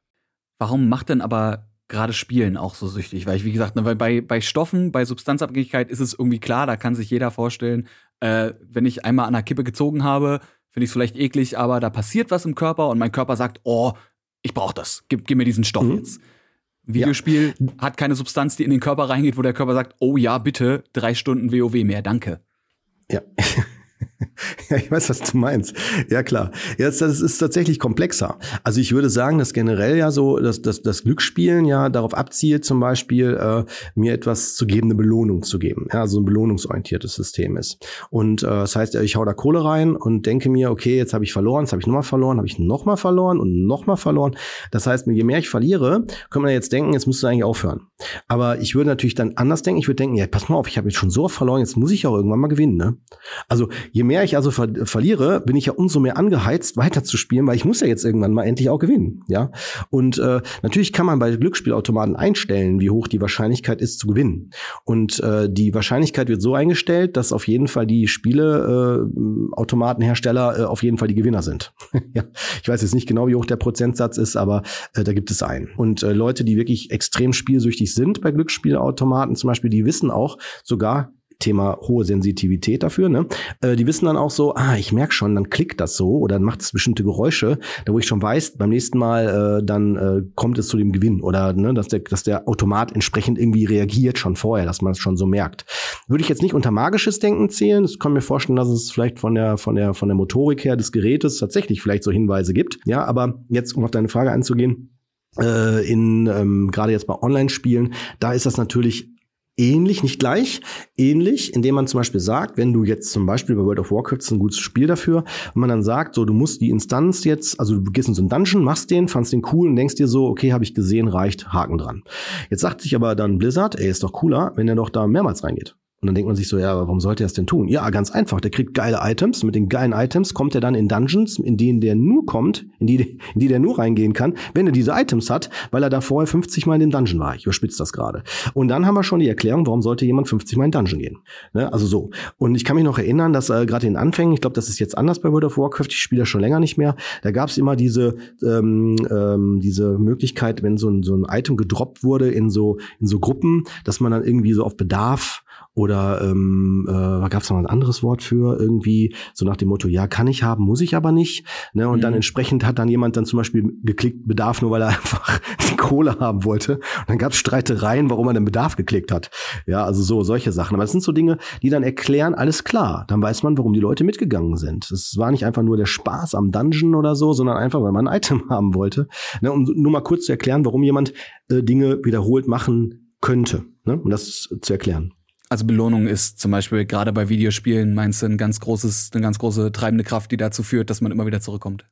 Warum macht denn aber gerade Spielen auch so süchtig? Weil ich, wie gesagt, ne, bei, bei Stoffen, bei Substanzabhängigkeit ist es irgendwie klar, da kann sich jeder vorstellen, äh, wenn ich einmal an der Kippe gezogen habe, finde ich es vielleicht eklig, aber da passiert was im Körper und mein Körper sagt, oh, ich brauche das, gib, gib mir diesen Stoff mhm. jetzt. Videospiel ja. hat keine Substanz, die in den Körper reingeht, wo der Körper sagt, oh ja, bitte, drei Stunden WoW mehr, danke. Ja. ja, ich weiß, was du meinst. Ja, klar. Jetzt, das ist tatsächlich komplexer. Also ich würde sagen, dass generell ja so, dass, dass das Glücksspielen ja darauf abzielt, zum Beispiel äh, mir etwas zu geben, eine Belohnung zu geben. Ja, also ein belohnungsorientiertes System ist. Und äh, das heißt, ich hau da Kohle rein und denke mir, okay, jetzt habe ich verloren, jetzt habe ich nochmal verloren, habe ich nochmal verloren und nochmal verloren. Das heißt, je mehr ich verliere, kann man jetzt denken, jetzt müsste eigentlich aufhören. Aber ich würde natürlich dann anders denken. Ich würde denken, ja, pass mal auf, ich habe jetzt schon so oft verloren, jetzt muss ich auch irgendwann mal gewinnen. Ne? Also je mehr ich also ver verliere, bin ich ja umso mehr angeheizt, weiterzuspielen, weil ich muss ja jetzt irgendwann mal endlich auch gewinnen. Ja. Und äh, natürlich kann man bei Glücksspielautomaten einstellen, wie hoch die Wahrscheinlichkeit ist zu gewinnen. Und äh, die Wahrscheinlichkeit wird so eingestellt, dass auf jeden Fall die Spieleautomatenhersteller äh, äh, auf jeden Fall die Gewinner sind. ja. Ich weiß jetzt nicht genau, wie hoch der Prozentsatz ist, aber äh, da gibt es einen. Und äh, Leute, die wirklich extrem spielsüchtig sind bei Glücksspielautomaten zum Beispiel, die wissen auch sogar, Thema hohe Sensitivität dafür, ne? Äh, die wissen dann auch so, ah, ich merke schon, dann klickt das so oder dann macht es bestimmte Geräusche, da wo ich schon weiß, beim nächsten Mal äh, dann äh, kommt es zu dem Gewinn oder ne, dass der, dass der Automat entsprechend irgendwie reagiert schon vorher, dass man es schon so merkt. Würde ich jetzt nicht unter magisches Denken zählen. Ich kann mir vorstellen, dass es vielleicht von der von der von der Motorik her des Gerätes tatsächlich vielleicht so Hinweise gibt. Ja, aber jetzt um auf deine Frage einzugehen äh, in ähm, gerade jetzt bei Online-Spielen, da ist das natürlich ähnlich, nicht gleich, ähnlich, indem man zum Beispiel sagt, wenn du jetzt zum Beispiel bei World of Warcraft ist ein gutes Spiel dafür, wenn man dann sagt, so du musst die Instanz jetzt, also du gehst in so einen Dungeon, machst den, fandst den cool und denkst dir so, okay, habe ich gesehen, reicht, Haken dran. Jetzt sagt sich aber dann Blizzard, ey, ist doch cooler, wenn er doch da mehrmals reingeht. Und dann denkt man sich so, ja, warum sollte er es denn tun? Ja, ganz einfach. Der kriegt geile Items. Mit den geilen Items kommt er dann in Dungeons, in denen der nur kommt, in die, in die der nur reingehen kann, wenn er diese Items hat, weil er da vorher 50 Mal in den Dungeon war. Ich überspitze das gerade. Und dann haben wir schon die Erklärung, warum sollte jemand 50 Mal in Dungeon gehen. Ne? Also so. Und ich kann mich noch erinnern, dass äh, gerade in Anfängen, ich glaube, das ist jetzt anders bei World of Warcraft, ich spiele das schon länger nicht mehr, da gab es immer diese, ähm, ähm, diese Möglichkeit, wenn so ein, so ein Item gedroppt wurde in so, in so Gruppen, dass man dann irgendwie so auf Bedarf oder ähm, äh, gab es noch ein anderes Wort für irgendwie so nach dem Motto, ja, kann ich haben, muss ich aber nicht. Ne? Und mhm. dann entsprechend hat dann jemand dann zum Beispiel geklickt Bedarf, nur weil er einfach die Kohle haben wollte. Und dann gab es Streitereien, warum er den Bedarf geklickt hat. Ja, also so solche Sachen. Aber das sind so Dinge, die dann erklären, alles klar. Dann weiß man, warum die Leute mitgegangen sind. Es war nicht einfach nur der Spaß am Dungeon oder so, sondern einfach, weil man ein Item haben wollte. Ne? Um nur mal kurz zu erklären, warum jemand äh, Dinge wiederholt machen könnte. Ne? Um das zu erklären. Also Belohnung ist zum Beispiel gerade bei Videospielen, meinst du, ein ganz großes, eine ganz große treibende Kraft, die dazu führt, dass man immer wieder zurückkommt.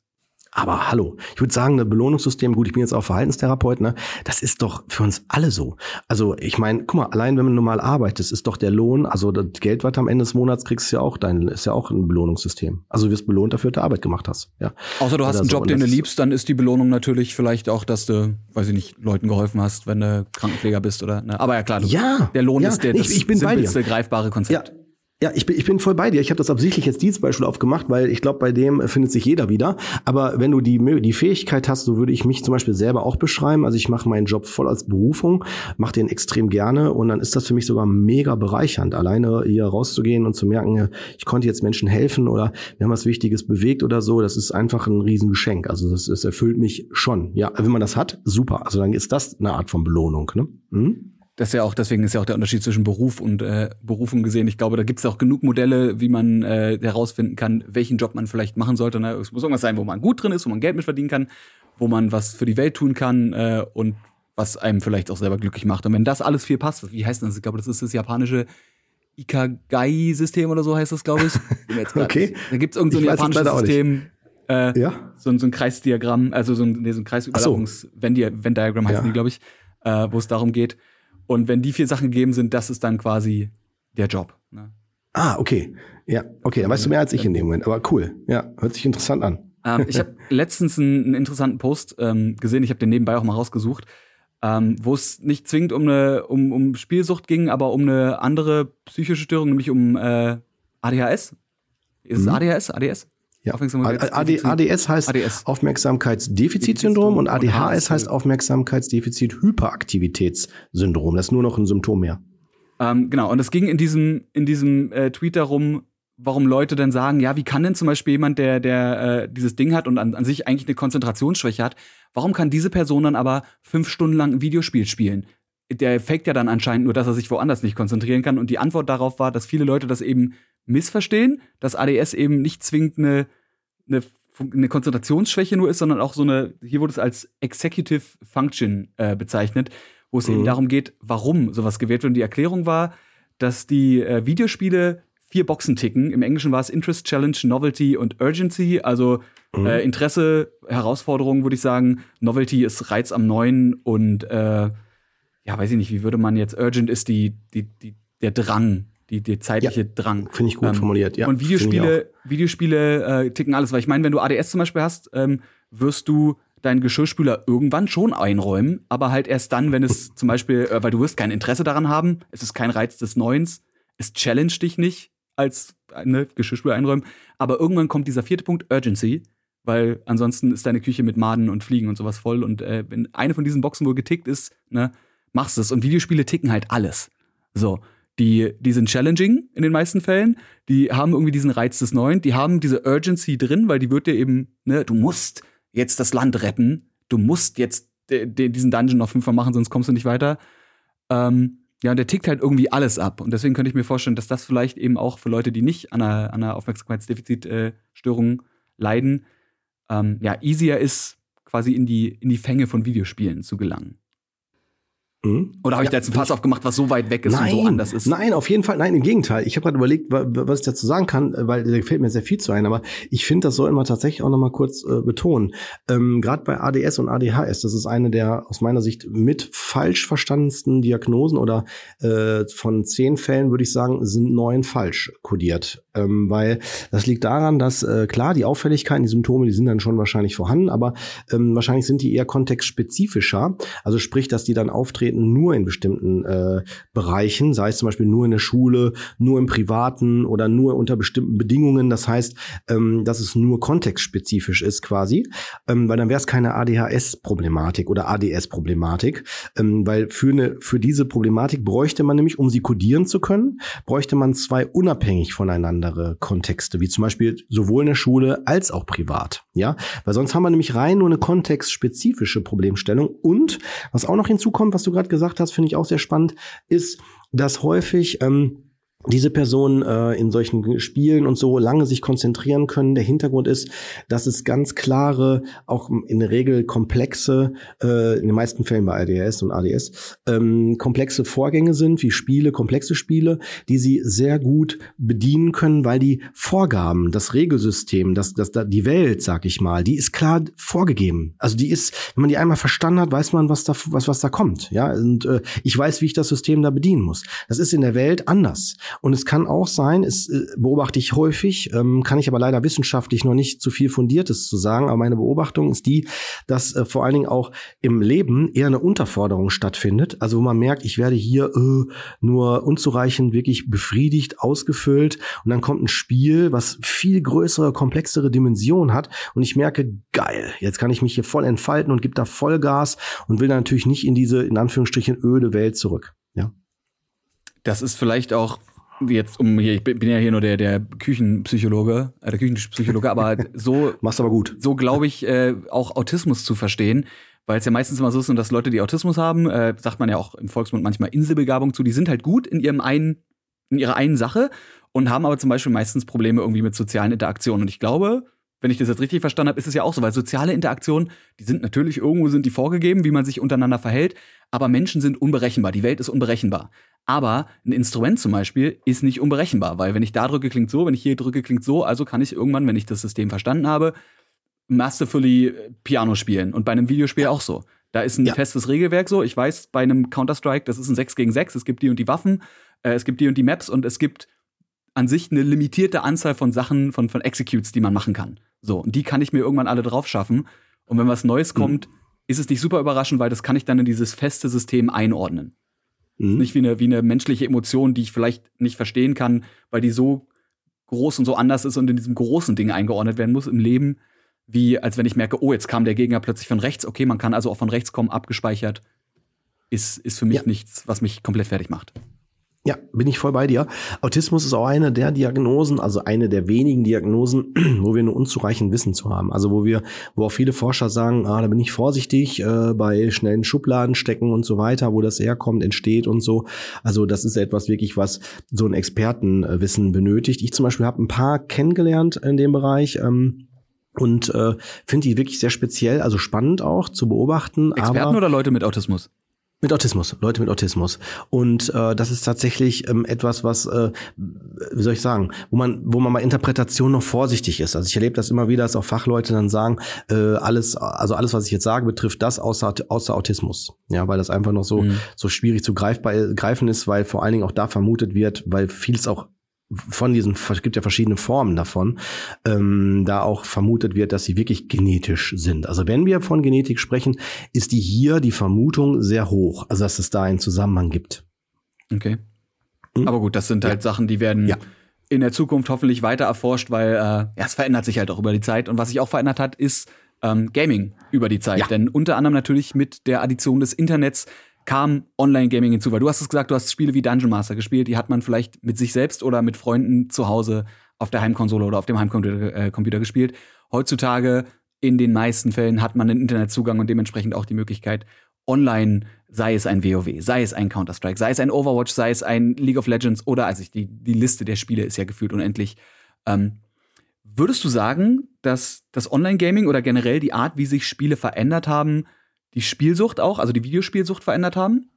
Aber hallo, ich würde sagen, ein Belohnungssystem, gut, ich bin jetzt auch Verhaltenstherapeut, ne, das ist doch für uns alle so. Also ich meine, guck mal, allein wenn man normal arbeitet, ist doch der Lohn, also das Geld, was du am Ende des Monats kriegst, ist ja auch dein, ist ja auch ein Belohnungssystem. Also du wirst belohnt dafür, dass du Arbeit gemacht hast. Ja. Außer du hast Oder einen Job, den du liebst, dann ist die Belohnung natürlich vielleicht auch, dass du, weiß ich nicht, Leuten geholfen hast, wenn du Krankenpfleger bist oder. Ne? Aber ja klar, du, ja, der Lohn ja, ist der ich, ich bin simpelste greifbare Konzept. Ja. Ja, ich bin, ich bin voll bei dir. Ich habe das absichtlich jetzt dieses Beispiel aufgemacht, weil ich glaube, bei dem findet sich jeder wieder. Aber wenn du die, die Fähigkeit hast, so würde ich mich zum Beispiel selber auch beschreiben. Also ich mache meinen Job voll als Berufung, mache den extrem gerne und dann ist das für mich sogar mega bereichernd, alleine hier rauszugehen und zu merken, ich konnte jetzt Menschen helfen oder wir haben was Wichtiges bewegt oder so. Das ist einfach ein Riesengeschenk. Also das, das erfüllt mich schon. Ja, wenn man das hat, super. Also dann ist das eine Art von Belohnung. Ne? Hm? Das ist ja auch, deswegen ist ja auch der Unterschied zwischen Beruf und äh, Berufung gesehen. Ich glaube, da gibt es auch genug Modelle, wie man äh, herausfinden kann, welchen Job man vielleicht machen sollte. Ne? Es muss irgendwas sein, wo man gut drin ist, wo man Geld mit verdienen kann, wo man was für die Welt tun kann äh, und was einem vielleicht auch selber glücklich macht. Und wenn das alles viel passt, wie heißt das? Ich glaube, das ist das japanische Ikagai-System oder so heißt das, glaube ich. okay. Da gibt es irgendein so japanisches System. Äh, ja? so, so ein Kreisdiagramm, also so ein, nee, so ein Kreisüberlappungs-Venn-Diagramm heißen ja. die, glaube ich, äh, wo es darum geht, und wenn die vier Sachen gegeben sind, das ist dann quasi der Job. Ne? Ah, okay. Ja, okay, dann weißt du mehr als ich in dem Moment. Aber cool. Ja, hört sich interessant an. Ähm, ich habe letztens einen, einen, interessanten Post ähm, gesehen, ich habe den nebenbei auch mal rausgesucht, ähm, wo es nicht zwingend um eine um, um Spielsucht ging, aber um eine andere psychische Störung, nämlich um äh, ADHS. Ist es mhm. ADHS? ADS? Ja. AD, ADS heißt ADS. Aufmerksamkeitsdefizitsyndrom und ADHS heißt Aufmerksamkeitsdefizit-Hyperaktivitätssyndrom. Das ist nur noch ein Symptom mehr. Ähm, genau, und es ging in diesem, in diesem äh, Tweet darum, warum Leute dann sagen, ja, wie kann denn zum Beispiel jemand, der, der äh, dieses Ding hat und an, an sich eigentlich eine Konzentrationsschwäche hat, warum kann diese Person dann aber fünf Stunden lang ein Videospiel spielen? Der faked ja dann anscheinend nur, dass er sich woanders nicht konzentrieren kann. Und die Antwort darauf war, dass viele Leute das eben missverstehen, dass ADS eben nicht zwingend eine, eine, eine Konzentrationsschwäche nur ist, sondern auch so eine, hier wurde es als Executive Function äh, bezeichnet, wo es mhm. eben darum geht, warum sowas gewählt wird. Und die Erklärung war, dass die äh, Videospiele vier Boxen ticken. Im Englischen war es Interest, Challenge, Novelty und Urgency. Also mhm. äh, Interesse, Herausforderung, würde ich sagen. Novelty ist Reiz am Neuen und äh, ja, weiß ich nicht, wie würde man jetzt, Urgent ist die, die, die, der Drang, die, die zeitliche ja, Drang. Finde ich gut ähm, formuliert, ja. Und Videospiele, Videospiele äh, ticken alles, weil ich meine, wenn du ADS zum Beispiel hast, ähm, wirst du deinen Geschirrspüler irgendwann schon einräumen, aber halt erst dann, wenn es zum Beispiel, äh, weil du wirst kein Interesse daran haben, es ist kein Reiz des Neuens, es challenge dich nicht als ne, Geschirrspüler einräumen, aber irgendwann kommt dieser vierte Punkt, Urgency, weil ansonsten ist deine Küche mit Maden und Fliegen und sowas voll und äh, wenn eine von diesen Boxen wohl getickt ist, ne, machst du es. Und Videospiele ticken halt alles. So die, die sind challenging in den meisten Fällen. Die haben irgendwie diesen Reiz des Neuen. Die haben diese Urgency drin, weil die wird dir eben, ne, du musst jetzt das Land retten. Du musst jetzt diesen Dungeon noch fünfmal machen, sonst kommst du nicht weiter. Ähm, ja, und der tickt halt irgendwie alles ab. Und deswegen könnte ich mir vorstellen, dass das vielleicht eben auch für Leute, die nicht an einer, einer Aufmerksamkeitsdefizitstörung äh, leiden, ähm, ja, easier ist, quasi in die, in die Fänge von Videospielen zu gelangen. Mhm. Oder habe ich ja, da jetzt ein Fass aufgemacht, was so weit weg ist nein, und so anders ist? Nein, auf jeden Fall, nein, im Gegenteil. Ich habe gerade überlegt, was ich dazu sagen kann, weil da gefällt mir sehr viel zu ein, aber ich finde, das soll man tatsächlich auch nochmal kurz äh, betonen. Ähm, gerade bei ADS und ADHS, das ist eine der aus meiner Sicht mit falsch verstandensten Diagnosen oder äh, von zehn Fällen, würde ich sagen, sind neun falsch kodiert. Ähm, weil das liegt daran, dass äh, klar, die Auffälligkeiten, die Symptome, die sind dann schon wahrscheinlich vorhanden, aber ähm, wahrscheinlich sind die eher kontextspezifischer. Also sprich, dass die dann auftreten auftreten nur in bestimmten äh, Bereichen, sei es zum Beispiel nur in der Schule, nur im Privaten oder nur unter bestimmten Bedingungen. Das heißt, ähm, dass es nur kontextspezifisch ist quasi, ähm, weil dann wäre es keine ADHS-Problematik oder ADS-Problematik, ähm, weil für eine für diese Problematik bräuchte man nämlich, um sie kodieren zu können, bräuchte man zwei unabhängig voneinander Kontexte, wie zum Beispiel sowohl in der Schule als auch privat. Ja, weil sonst haben wir nämlich rein nur eine kontextspezifische Problemstellung und was auch noch hinzukommt, was du gerade gerade gesagt hast, finde ich auch sehr spannend, ist, dass häufig ähm, diese Personen äh, in solchen Spielen und so lange sich konzentrieren können. Der Hintergrund ist, dass es ganz klare, auch in der Regel komplexe, äh, in den meisten Fällen bei ADS und ADS, ähm, komplexe Vorgänge sind, wie Spiele, komplexe Spiele, die sie sehr gut bedienen können, weil die Vorgaben, das Regelsystem, das, das, die Welt, sag ich mal, die ist klar vorgegeben. Also die ist, wenn man die einmal verstanden hat, weiß man, was da, was, was da kommt. Ja, und äh, ich weiß, wie ich das System da bedienen muss. Das ist in der Welt anders. Und es kann auch sein, es äh, beobachte ich häufig, ähm, kann ich aber leider wissenschaftlich noch nicht zu viel Fundiertes zu sagen, aber meine Beobachtung ist die, dass äh, vor allen Dingen auch im Leben eher eine Unterforderung stattfindet. Also wo man merkt, ich werde hier äh, nur unzureichend wirklich befriedigt, ausgefüllt und dann kommt ein Spiel, was viel größere, komplexere Dimensionen hat und ich merke, geil, jetzt kann ich mich hier voll entfalten und gebe da Vollgas und will dann natürlich nicht in diese, in Anführungsstrichen, öde Welt zurück. Ja. Das ist vielleicht auch jetzt um hier, ich bin ja hier nur der, der Küchenpsychologe, äh, der Küchenpsychologe, aber so. Machst aber gut. So glaube ich, äh, auch Autismus zu verstehen. Weil es ja meistens immer so ist, dass Leute, die Autismus haben, äh, sagt man ja auch im Volksmund manchmal Inselbegabung zu, die sind halt gut in ihrem einen, in ihrer einen Sache und haben aber zum Beispiel meistens Probleme irgendwie mit sozialen Interaktionen. Und ich glaube, wenn ich das jetzt richtig verstanden habe, ist es ja auch so, weil soziale Interaktionen, die sind natürlich irgendwo sind die vorgegeben, wie man sich untereinander verhält, aber Menschen sind unberechenbar, die Welt ist unberechenbar. Aber ein Instrument zum Beispiel ist nicht unberechenbar, weil wenn ich da drücke, klingt so, wenn ich hier drücke, klingt so, also kann ich irgendwann, wenn ich das System verstanden habe, masterfully Piano spielen und bei einem Videospiel auch so. Da ist ein ja. festes Regelwerk so. Ich weiß, bei einem Counter-Strike, das ist ein 6 gegen 6, es gibt die und die Waffen, äh, es gibt die und die Maps und es gibt an sich eine limitierte Anzahl von Sachen, von, von Executes, die man machen kann. So, und die kann ich mir irgendwann alle drauf schaffen. Und wenn was Neues mhm. kommt, ist es nicht super überraschend, weil das kann ich dann in dieses feste System einordnen. Mhm. Nicht wie eine, wie eine menschliche Emotion, die ich vielleicht nicht verstehen kann, weil die so groß und so anders ist und in diesem großen Ding eingeordnet werden muss im Leben, wie als wenn ich merke, oh, jetzt kam der Gegner plötzlich von rechts. Okay, man kann also auch von rechts kommen, abgespeichert. Ist, ist für mich ja. nichts, was mich komplett fertig macht. Ja, bin ich voll bei dir. Autismus ist auch eine der Diagnosen, also eine der wenigen Diagnosen, wo wir nur unzureichend Wissen zu haben. Also wo wir, wo auch viele Forscher sagen, ah, da bin ich vorsichtig äh, bei schnellen Schubladen stecken und so weiter, wo das herkommt, entsteht und so. Also das ist etwas wirklich, was so ein Expertenwissen benötigt. Ich zum Beispiel habe ein paar kennengelernt in dem Bereich. Ähm, und äh, finde die wirklich sehr speziell, also spannend auch zu beobachten. Experten aber, oder Leute mit Autismus? Mit Autismus, Leute mit Autismus. Und äh, das ist tatsächlich ähm, etwas, was, äh, wie soll ich sagen, wo man, wo man bei Interpretation noch vorsichtig ist. Also ich erlebe das immer wieder, dass auch Fachleute dann sagen, äh, alles, also alles, was ich jetzt sage, betrifft das außer, außer Autismus. Ja, weil das einfach noch so, mhm. so schwierig zu greifbar, greifen ist, weil vor allen Dingen auch da vermutet wird, weil vieles auch von diesen, es gibt ja verschiedene Formen davon, ähm, da auch vermutet wird, dass sie wirklich genetisch sind. Also wenn wir von Genetik sprechen, ist die hier die Vermutung sehr hoch, also dass es da einen Zusammenhang gibt. Okay. Hm? Aber gut, das sind halt ja. Sachen, die werden ja. in der Zukunft hoffentlich weiter erforscht, weil äh, ja, es verändert sich halt auch über die Zeit. Und was sich auch verändert hat, ist ähm, Gaming über die Zeit. Ja. Denn unter anderem natürlich mit der Addition des Internets kam Online-Gaming hinzu? Weil du hast es gesagt, du hast Spiele wie Dungeon Master gespielt, die hat man vielleicht mit sich selbst oder mit Freunden zu Hause auf der Heimkonsole oder auf dem Heimcomputer äh, Computer gespielt. Heutzutage in den meisten Fällen hat man einen Internetzugang und dementsprechend auch die Möglichkeit, online, sei es ein WoW, sei es ein Counter-Strike, sei es ein Overwatch, sei es ein League of Legends oder also die, die Liste der Spiele ist ja gefühlt unendlich. Ähm, Würdest du sagen, dass das Online-Gaming oder generell die Art, wie sich Spiele verändert haben, die Spielsucht auch, also die Videospielsucht verändert haben?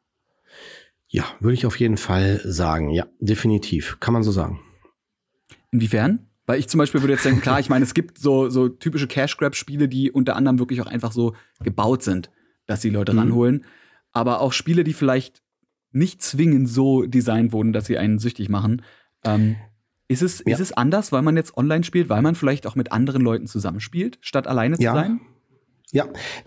Ja, würde ich auf jeden Fall sagen. Ja, definitiv. Kann man so sagen. Inwiefern? Weil ich zum Beispiel würde jetzt denken, klar, ich meine, es gibt so, so typische Cash-Grab-Spiele, die unter anderem wirklich auch einfach so gebaut sind, dass die Leute mhm. ranholen. Aber auch Spiele, die vielleicht nicht zwingend so designt wurden, dass sie einen süchtig machen. Ähm, ist, es, ja. ist es anders, weil man jetzt online spielt, weil man vielleicht auch mit anderen Leuten zusammenspielt, statt alleine ja. zu sein? Ja,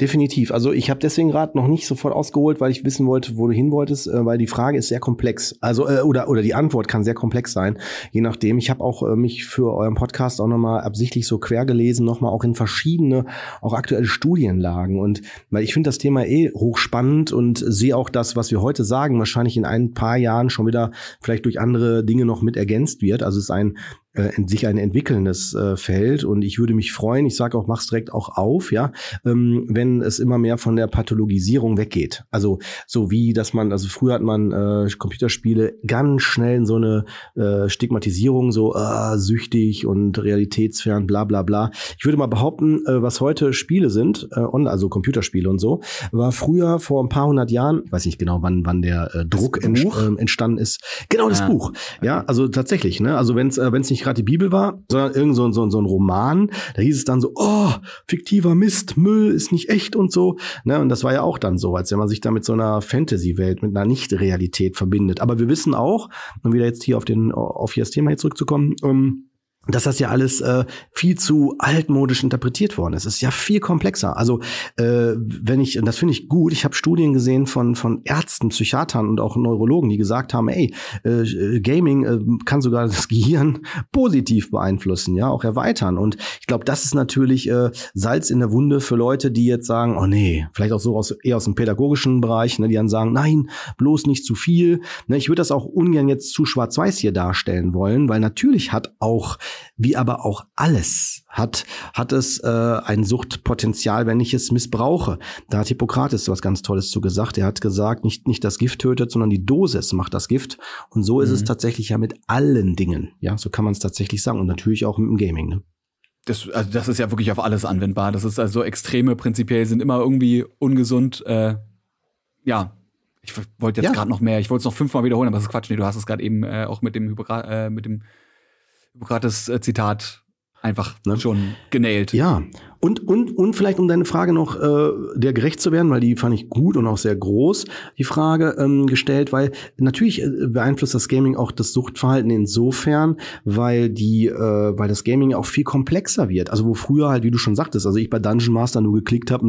definitiv. Also ich habe deswegen gerade noch nicht sofort ausgeholt, weil ich wissen wollte, wo du hin wolltest, äh, weil die Frage ist sehr komplex. Also äh, oder oder die Antwort kann sehr komplex sein, je nachdem. Ich habe auch äh, mich für euren Podcast auch nochmal absichtlich so quer gelesen, nochmal auch in verschiedene, auch aktuelle Studienlagen und weil ich finde das Thema eh hochspannend und sehe auch das, was wir heute sagen, wahrscheinlich in ein paar Jahren schon wieder vielleicht durch andere Dinge noch mit ergänzt wird. Also es ist ein äh, sich ein entwickelndes äh, Feld und ich würde mich freuen, ich sage auch, mach's direkt auch auf, ja, ähm, wenn es immer mehr von der Pathologisierung weggeht. Also so wie, dass man, also früher hat man äh, Computerspiele ganz schnell in so eine äh, Stigmatisierung, so äh, süchtig und realitätsfern, bla bla bla. Ich würde mal behaupten, äh, was heute Spiele sind, äh, also Computerspiele und so, war früher vor ein paar hundert Jahren, ich weiß nicht genau, wann, wann der äh, Druck ent, äh, entstanden ist. Genau, das ja. Buch. Ja, also tatsächlich, ne? Also wenn es äh, wenn's nicht gerade die Bibel war, sondern irgend so, so, so ein Roman. Da hieß es dann so, oh, fiktiver Mist, Müll ist nicht echt und so. Ne? Und das war ja auch dann so, als wenn man sich da mit so einer Fantasy-Welt, mit einer Nicht-Realität verbindet. Aber wir wissen auch, um wieder jetzt hier auf den, auf hier das Thema hier zurückzukommen, ähm, dass das ja alles äh, viel zu altmodisch interpretiert worden ist. Es ist ja viel komplexer. Also äh, wenn ich, und das finde ich gut, ich habe Studien gesehen von von Ärzten, Psychiatern und auch Neurologen, die gesagt haben, ey, äh, Gaming äh, kann sogar das Gehirn positiv beeinflussen, ja, auch erweitern. Und ich glaube, das ist natürlich äh, Salz in der Wunde für Leute, die jetzt sagen, oh nee, vielleicht auch so aus eher aus dem pädagogischen Bereich, ne, die dann sagen, nein, bloß nicht zu viel. Ne, ich würde das auch ungern jetzt zu schwarz-weiß hier darstellen wollen, weil natürlich hat auch wie aber auch alles hat, hat es äh, ein Suchtpotenzial, wenn ich es missbrauche. Da hat Hippokrates was ganz Tolles zu gesagt. Er hat gesagt, nicht, nicht das Gift tötet, sondern die Dosis macht das Gift. Und so mhm. ist es mhm. tatsächlich ja mit allen Dingen. Ja, so kann man es tatsächlich sagen. Und natürlich auch mit dem Gaming. Ne? Das, also das ist ja wirklich auf alles anwendbar. Das ist also Extreme prinzipiell sind immer irgendwie ungesund. Äh, ja, ich wollte jetzt ja. gerade noch mehr, ich wollte es noch fünfmal wiederholen, aber das ist Quatsch. Nee, du hast es gerade eben äh, auch mit dem Hypokra äh, mit dem Hippokrates äh, Zitat einfach ne? schon genailt. Ja, und, und, und vielleicht um deine Frage noch äh, der gerecht zu werden, weil die fand ich gut und auch sehr groß, die Frage ähm, gestellt, weil natürlich äh, beeinflusst das Gaming auch das Suchtverhalten insofern, weil die, äh, weil das Gaming auch viel komplexer wird. Also wo früher halt, wie du schon sagtest, also ich bei Dungeon Master nur geklickt habe,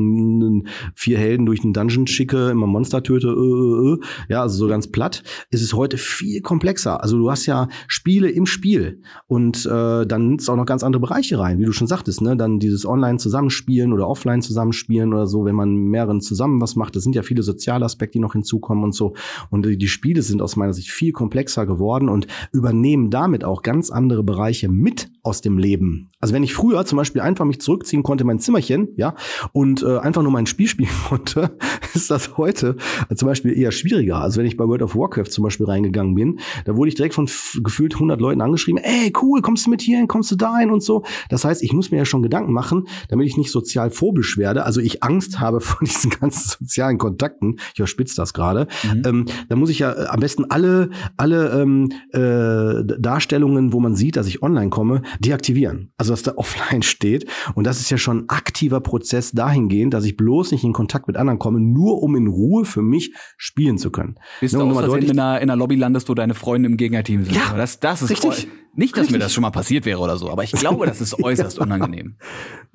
vier Helden durch den Dungeon schicke, immer Monster töte, äh, äh, äh, ja, also so ganz platt, ist es heute viel komplexer. Also du hast ja Spiele im Spiel und äh, dann nimmst auch noch ganz andere Bereiche rein, wie du schon sagtest, ne? Dann dieses Online zusammenspielen oder offline zusammenspielen oder so, wenn man mehreren zusammen was macht. Das sind ja viele soziale Aspekte, die noch hinzukommen und so. Und die Spiele sind aus meiner Sicht viel komplexer geworden und übernehmen damit auch ganz andere Bereiche mit aus dem Leben. Also wenn ich früher zum Beispiel einfach mich zurückziehen konnte in mein Zimmerchen, ja, und äh, einfach nur mein Spiel spielen konnte, ist das heute zum Beispiel eher schwieriger. Also wenn ich bei World of Warcraft zum Beispiel reingegangen bin, da wurde ich direkt von gefühlt 100 Leuten angeschrieben, ey, cool, kommst du mit hier hin, kommst du da hin und so. Das heißt, ich muss mir ja schon Gedanken machen, damit ich nicht sozial phobisch werde, also ich Angst habe vor diesen ganzen sozialen Kontakten, ich überspitze das gerade, mhm. ähm, da muss ich ja äh, am besten alle, alle ähm, äh, Darstellungen, wo man sieht, dass ich online komme, deaktivieren. Also dass da offline steht. Und das ist ja schon ein aktiver Prozess dahingehend, dass ich bloß nicht in Kontakt mit anderen komme, nur um in Ruhe für mich spielen zu können. Bist ne, du aus in einer, in einer Lobby landest, wo deine Freunde im Gegnerteam sind. Ja, das, das ist richtig. Nicht, dass Richtig. mir das schon mal passiert wäre oder so, aber ich glaube, das ist äußerst unangenehm.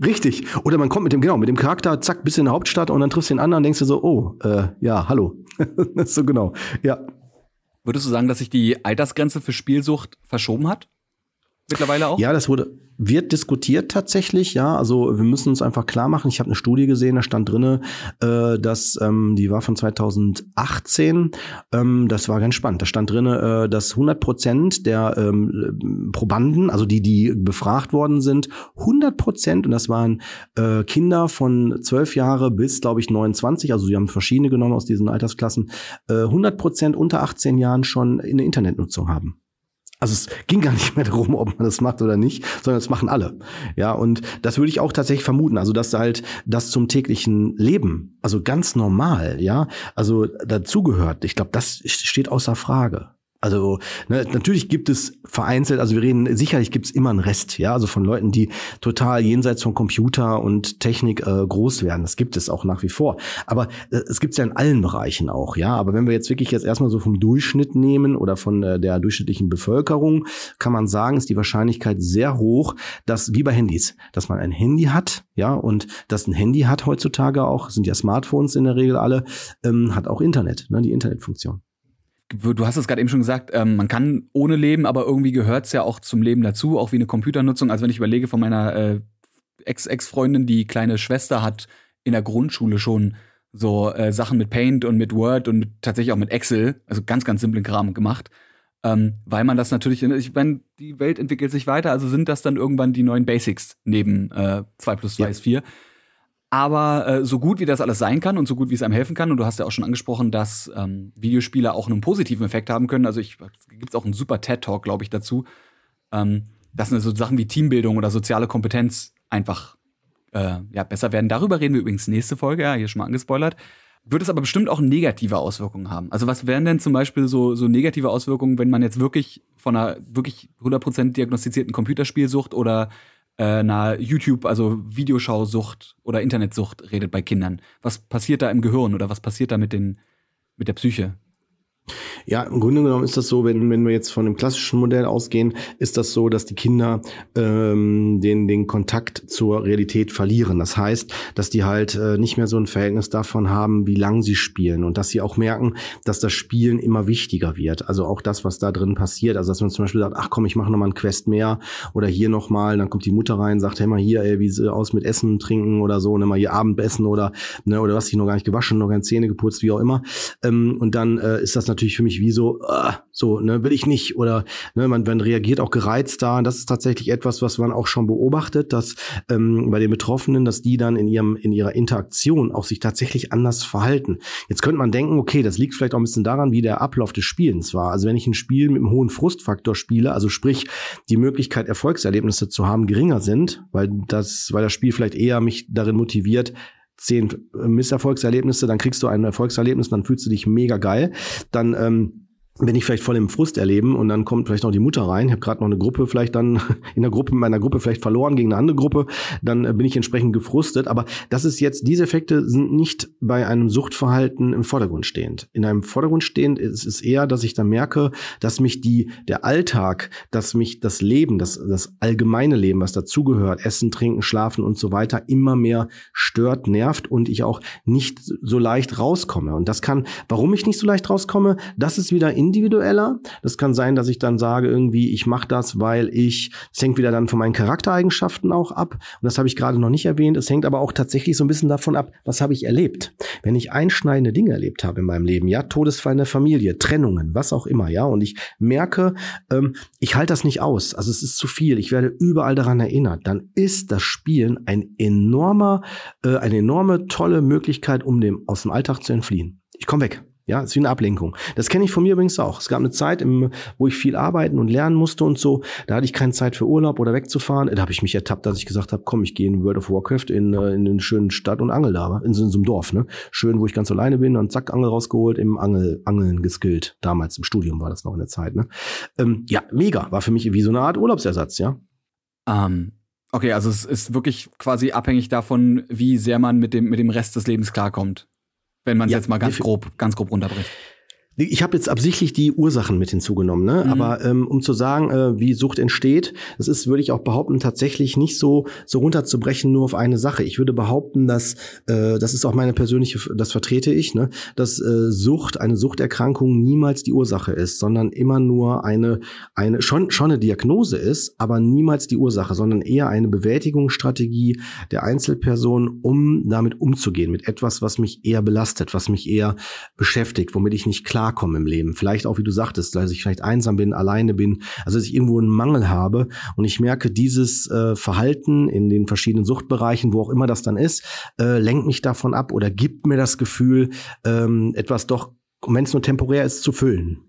Richtig. Oder man kommt mit dem, genau, mit dem Charakter, zack, bis in der Hauptstadt und dann triffst du den anderen und denkst du so, oh, äh, ja, hallo. so genau. Ja. Würdest du sagen, dass sich die Altersgrenze für Spielsucht verschoben hat? Mittlerweile auch? Ja, das wurde, wird diskutiert tatsächlich, ja. Also wir müssen uns einfach klar machen. Ich habe eine Studie gesehen, da stand drinne, äh, dass ähm, die war von 2018. Ähm, das war ganz spannend. Da stand drinne, äh, dass 100 Prozent der ähm, Probanden, also die, die befragt worden sind, 100 Prozent und das waren äh, Kinder von 12 Jahre bis, glaube ich, 29. Also sie haben verschiedene genommen aus diesen Altersklassen. Äh, 100 Prozent unter 18 Jahren schon eine Internetnutzung haben. Also es ging gar nicht mehr darum, ob man das macht oder nicht, sondern das machen alle. Ja, und das würde ich auch tatsächlich vermuten. Also, dass halt das zum täglichen Leben, also ganz normal, ja, also dazugehört. Ich glaube, das steht außer Frage. Also ne, natürlich gibt es vereinzelt, also wir reden, sicherlich gibt es immer einen Rest, ja, also von Leuten, die total jenseits von Computer und Technik äh, groß werden. Das gibt es auch nach wie vor. Aber äh, es gibt es ja in allen Bereichen auch, ja. Aber wenn wir jetzt wirklich jetzt erstmal so vom Durchschnitt nehmen oder von äh, der durchschnittlichen Bevölkerung, kann man sagen, ist die Wahrscheinlichkeit sehr hoch, dass wie bei Handys, dass man ein Handy hat, ja, und dass ein Handy hat heutzutage auch, sind ja Smartphones in der Regel alle, ähm, hat auch Internet, ne, die Internetfunktion du hast es gerade eben schon gesagt, ähm, man kann ohne leben, aber irgendwie gehört es ja auch zum Leben dazu, auch wie eine Computernutzung. Also wenn ich überlege von meiner äh, Ex-Ex-Freundin, die kleine Schwester hat in der Grundschule schon so äh, Sachen mit Paint und mit Word und tatsächlich auch mit Excel, also ganz, ganz simplen Kram gemacht. Ähm, weil man das natürlich, ich meine, die Welt entwickelt sich weiter, also sind das dann irgendwann die neuen Basics neben äh, 2 plus 2 ja. ist 4. Aber äh, so gut wie das alles sein kann und so gut wie es einem helfen kann, und du hast ja auch schon angesprochen, dass ähm, Videospiele auch einen positiven Effekt haben können. Also ich gibt es auch einen super TED-Talk, glaube ich, dazu. Ähm, dass so Sachen wie Teambildung oder soziale Kompetenz einfach äh, ja, besser werden. Darüber reden wir übrigens nächste Folge, ja, hier schon mal angespoilert. Wird es aber bestimmt auch negative Auswirkungen haben. Also was wären denn zum Beispiel so, so negative Auswirkungen, wenn man jetzt wirklich von einer wirklich 100% diagnostizierten Computerspielsucht oder einer YouTube, also Videoschausucht oder Internetsucht redet bei Kindern. Was passiert da im Gehirn oder was passiert da mit den mit der Psyche? Ja, im Grunde genommen ist das so, wenn, wenn wir jetzt von dem klassischen Modell ausgehen, ist das so, dass die Kinder ähm, den, den Kontakt zur Realität verlieren. Das heißt, dass die halt äh, nicht mehr so ein Verhältnis davon haben, wie lang sie spielen und dass sie auch merken, dass das Spielen immer wichtiger wird. Also auch das, was da drin passiert. Also dass man zum Beispiel sagt, ach komm, ich mache nochmal einen Quest mehr oder hier nochmal, dann kommt die Mutter rein, sagt, hey mal hier, ey, wie sieht aus mit Essen, Trinken oder so, ne, mal hier Abendessen oder ne, oder was ich noch gar nicht gewaschen, noch keine Zähne geputzt, wie auch immer. Ähm, und dann äh, ist das natürlich für mich wie so, uh, so, ne, will ich nicht. Oder ne, man, man reagiert auch gereizt da. Und das ist tatsächlich etwas, was man auch schon beobachtet, dass ähm, bei den Betroffenen, dass die dann in ihrem, in ihrer Interaktion auch sich tatsächlich anders verhalten. Jetzt könnte man denken, okay, das liegt vielleicht auch ein bisschen daran, wie der Ablauf des Spielens war. Also wenn ich ein Spiel mit einem hohen Frustfaktor spiele, also sprich, die Möglichkeit, Erfolgserlebnisse zu haben, geringer sind, weil das, weil das Spiel vielleicht eher mich darin motiviert, zehn Misserfolgserlebnisse, dann kriegst du ein Erfolgserlebnis, dann fühlst du dich mega geil. Dann ähm, bin ich vielleicht voll im Frust erleben und dann kommt vielleicht noch die Mutter rein. Ich habe gerade noch eine Gruppe vielleicht dann in der Gruppe meiner Gruppe vielleicht verloren gegen eine andere Gruppe, dann äh, bin ich entsprechend gefrustet. Aber das ist jetzt diese Effekte sind nicht bei einem Suchtverhalten im Vordergrund stehend. In einem Vordergrund stehend ist es eher, dass ich dann merke, dass mich die der Alltag, dass mich das Leben, das das allgemeine Leben, was dazugehört, Essen, Trinken, Schlafen und so weiter, immer mehr stört, nervt und ich auch nicht so leicht rauskomme. Und das kann, warum ich nicht so leicht rauskomme, das ist wieder in individueller. Das kann sein, dass ich dann sage, irgendwie, ich mache das, weil ich, es hängt wieder dann von meinen Charaktereigenschaften auch ab. Und das habe ich gerade noch nicht erwähnt. Es hängt aber auch tatsächlich so ein bisschen davon ab, was habe ich erlebt. Wenn ich einschneidende Dinge erlebt habe in meinem Leben, ja, Todesfall in der Familie, Trennungen, was auch immer, ja, und ich merke, ähm, ich halte das nicht aus. Also es ist zu viel. Ich werde überall daran erinnert. Dann ist das Spielen ein enormer, äh, eine enorme tolle Möglichkeit, um dem aus dem Alltag zu entfliehen. Ich komme weg. Ja, ist wie eine Ablenkung. Das kenne ich von mir übrigens auch. Es gab eine Zeit, im, wo ich viel arbeiten und lernen musste und so. Da hatte ich keine Zeit für Urlaub oder wegzufahren. Da habe ich mich ertappt, dass ich gesagt habe, komm, ich gehe in World of Warcraft in, äh, in eine schöne Stadt und angel da, in in so einem Dorf. Ne? Schön, wo ich ganz alleine bin und zack, Angel rausgeholt, im Angel, Angeln geskillt. Damals im Studium war das noch in der Zeit. Ne? Ähm, ja, mega. War für mich wie so eine Art Urlaubsersatz, ja. Um, ähm, okay, also es ist wirklich quasi abhängig davon, wie sehr man mit dem, mit dem Rest des Lebens klarkommt. Wenn man es ja, jetzt mal ganz grob, ganz grob runterbricht. Ich habe jetzt absichtlich die Ursachen mit hinzugenommen, ne? Mhm. aber ähm, um zu sagen, äh, wie Sucht entsteht, das ist, würde ich auch behaupten, tatsächlich nicht so so runterzubrechen nur auf eine Sache. Ich würde behaupten, dass äh, das ist auch meine persönliche, das vertrete ich, ne? dass äh, Sucht, eine Suchterkrankung niemals die Ursache ist, sondern immer nur eine eine schon schon eine Diagnose ist, aber niemals die Ursache, sondern eher eine Bewältigungsstrategie der Einzelperson, um damit umzugehen mit etwas, was mich eher belastet, was mich eher beschäftigt, womit ich nicht klar klarkommen im Leben. Vielleicht auch, wie du sagtest, dass ich vielleicht einsam bin, alleine bin, also dass ich irgendwo einen Mangel habe und ich merke, dieses äh, Verhalten in den verschiedenen Suchtbereichen, wo auch immer das dann ist, äh, lenkt mich davon ab oder gibt mir das Gefühl, ähm, etwas doch, wenn es nur temporär ist, zu füllen.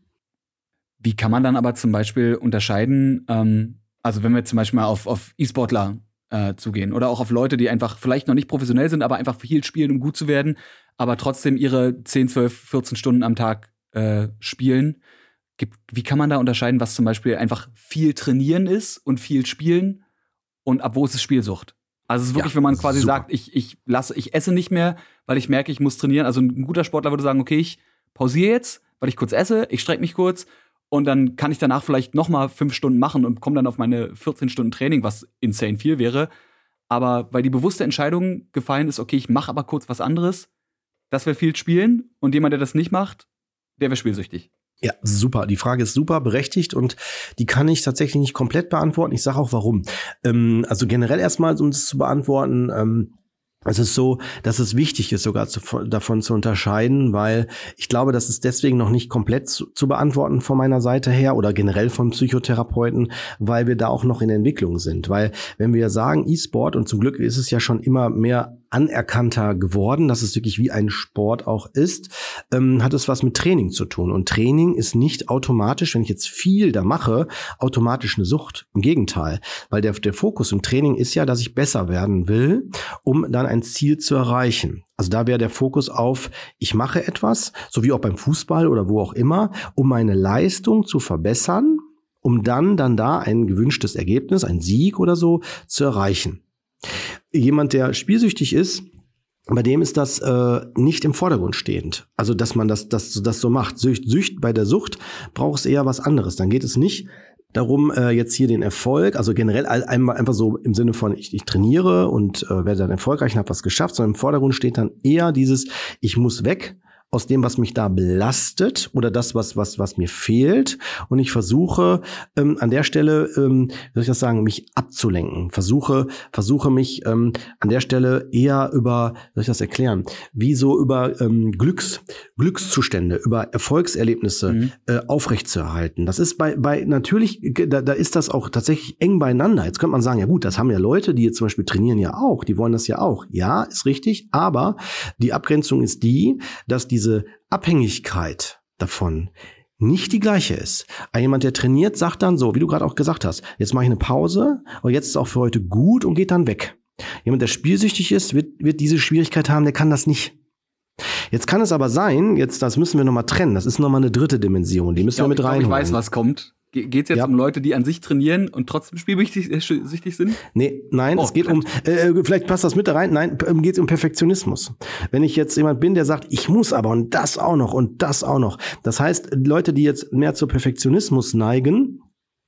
Wie kann man dann aber zum Beispiel unterscheiden, ähm, also wenn wir zum Beispiel mal auf, auf E-Sportler äh, zugehen oder auch auf Leute, die einfach vielleicht noch nicht professionell sind, aber einfach viel spielen, um gut zu werden, aber trotzdem ihre 10, 12, 14 Stunden am Tag äh, spielen. Gibt, wie kann man da unterscheiden, was zum Beispiel einfach viel trainieren ist und viel spielen und ab wo ist es Spielsucht? Also es ist wirklich, ja, wenn man quasi super. sagt, ich, ich lasse, ich esse nicht mehr, weil ich merke, ich muss trainieren. Also ein guter Sportler würde sagen, okay, ich pausiere jetzt, weil ich kurz esse, ich strecke mich kurz und dann kann ich danach vielleicht noch mal fünf Stunden machen und komme dann auf meine 14 Stunden Training, was insane viel wäre. Aber weil die bewusste Entscheidung gefallen ist, okay, ich mache aber kurz was anderes, das wäre viel spielen und jemand, der das nicht macht, der wäre spielsüchtig. Ja, super. Die Frage ist super berechtigt und die kann ich tatsächlich nicht komplett beantworten. Ich sage auch warum. Ähm, also generell erstmal, um das zu beantworten, ähm, es ist so, dass es wichtig ist, sogar zu, davon zu unterscheiden, weil ich glaube, das ist deswegen noch nicht komplett zu, zu, beantworten von meiner Seite her oder generell von Psychotherapeuten, weil wir da auch noch in Entwicklung sind. Weil wenn wir sagen E-Sport und zum Glück ist es ja schon immer mehr anerkannter geworden, dass es wirklich wie ein Sport auch ist, ähm, hat es was mit Training zu tun. Und Training ist nicht automatisch, wenn ich jetzt viel da mache, automatisch eine Sucht. Im Gegenteil, weil der, der Fokus im Training ist ja, dass ich besser werden will, um dann ein Ziel zu erreichen. Also da wäre der Fokus auf, ich mache etwas, so wie auch beim Fußball oder wo auch immer, um meine Leistung zu verbessern, um dann dann da ein gewünschtes Ergebnis, ein Sieg oder so zu erreichen jemand, der spielsüchtig ist, bei dem ist das äh, nicht im Vordergrund stehend. Also, dass man das, das, das so macht. Sücht, Sücht, bei der Sucht braucht es eher was anderes. Dann geht es nicht darum, äh, jetzt hier den Erfolg, also generell einfach so im Sinne von, ich, ich trainiere und äh, werde dann erfolgreich und habe was geschafft, sondern im Vordergrund steht dann eher dieses, ich muss weg aus dem, was mich da belastet oder das, was, was, was mir fehlt. Und ich versuche ähm, an der Stelle, ähm, wie soll ich das sagen, mich abzulenken. Versuche, versuche mich ähm, an der Stelle eher über, soll ich das erklären, wie so über ähm, Glücks, Glückszustände, über Erfolgserlebnisse mhm. äh, aufrechtzuerhalten. Das ist bei, bei natürlich, da, da ist das auch tatsächlich eng beieinander. Jetzt könnte man sagen, ja gut, das haben ja Leute, die jetzt zum Beispiel trainieren ja auch, die wollen das ja auch. Ja, ist richtig, aber die Abgrenzung ist die, dass diese diese Abhängigkeit davon nicht die gleiche ist. Ein jemand, der trainiert, sagt dann so, wie du gerade auch gesagt hast, jetzt mache ich eine Pause, aber jetzt ist auch für heute gut und geht dann weg. Jemand, der spielsüchtig ist, wird, wird diese Schwierigkeit haben, der kann das nicht. Jetzt kann es aber sein, jetzt das müssen wir nochmal trennen, das ist nochmal eine dritte Dimension, die müssen ich wir mit rein. Ich weiß, was kommt. Geht es jetzt ja. um Leute, die an sich trainieren und trotzdem spielsüchtig äh, sind? Nee, nein, oh, es geht um, äh, äh, vielleicht passt das mit da rein, nein, ähm, geht um Perfektionismus. Wenn ich jetzt jemand bin, der sagt, ich muss aber und das auch noch und das auch noch. Das heißt, Leute, die jetzt mehr zu Perfektionismus neigen,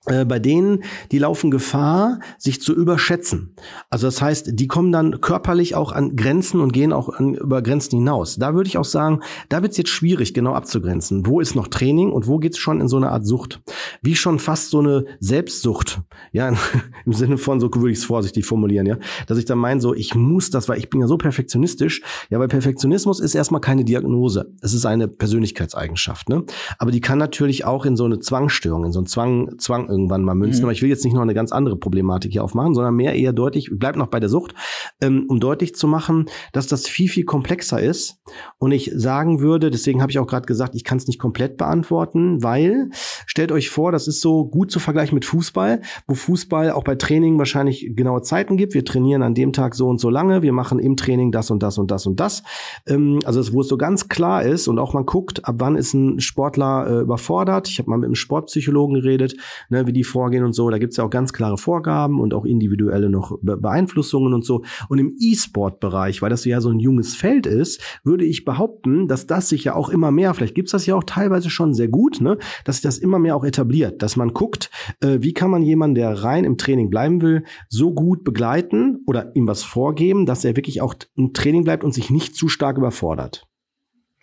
bei denen, die laufen Gefahr, sich zu überschätzen. Also das heißt, die kommen dann körperlich auch an Grenzen und gehen auch an, über Grenzen hinaus. Da würde ich auch sagen, da wird es jetzt schwierig, genau abzugrenzen. Wo ist noch Training und wo geht es schon in so eine Art Sucht? Wie schon fast so eine Selbstsucht. Ja, im Sinne von, so würde ich es vorsichtig formulieren, ja. Dass ich dann meine, so, ich muss das, weil ich bin ja so perfektionistisch. Ja, weil Perfektionismus ist erstmal keine Diagnose. Es ist eine Persönlichkeitseigenschaft, ne? Aber die kann natürlich auch in so eine Zwangsstörung, in so einen Zwang, Zwang irgendwann mal münzen. Mhm. Aber ich will jetzt nicht noch eine ganz andere Problematik hier aufmachen, sondern mehr eher deutlich, bleib noch bei der Sucht, ähm, um deutlich zu machen, dass das viel, viel komplexer ist. Und ich sagen würde, deswegen habe ich auch gerade gesagt, ich kann es nicht komplett beantworten, weil stellt euch vor, das ist so gut zu vergleichen mit Fußball, wo Fußball auch bei Training wahrscheinlich genaue Zeiten gibt. Wir trainieren an dem Tag so und so lange, wir machen im Training das und das und das und das. Ähm, also wo es so ganz klar ist und auch man guckt, ab wann ist ein Sportler äh, überfordert. Ich habe mal mit einem Sportpsychologen geredet, ne, wie die vorgehen und so. Da gibt's ja auch ganz klare Vorgaben und auch individuelle noch Be Beeinflussungen und so. Und im E-Sport-Bereich, weil das ja so ein junges Feld ist, würde ich behaupten, dass das sich ja auch immer mehr, vielleicht gibt's das ja auch teilweise schon sehr gut, ne, dass sich das immer mehr auch etabliert, dass man guckt, äh, wie kann man jemanden, der rein im Training bleiben will, so gut begleiten oder ihm was vorgeben, dass er wirklich auch im Training bleibt und sich nicht zu stark überfordert.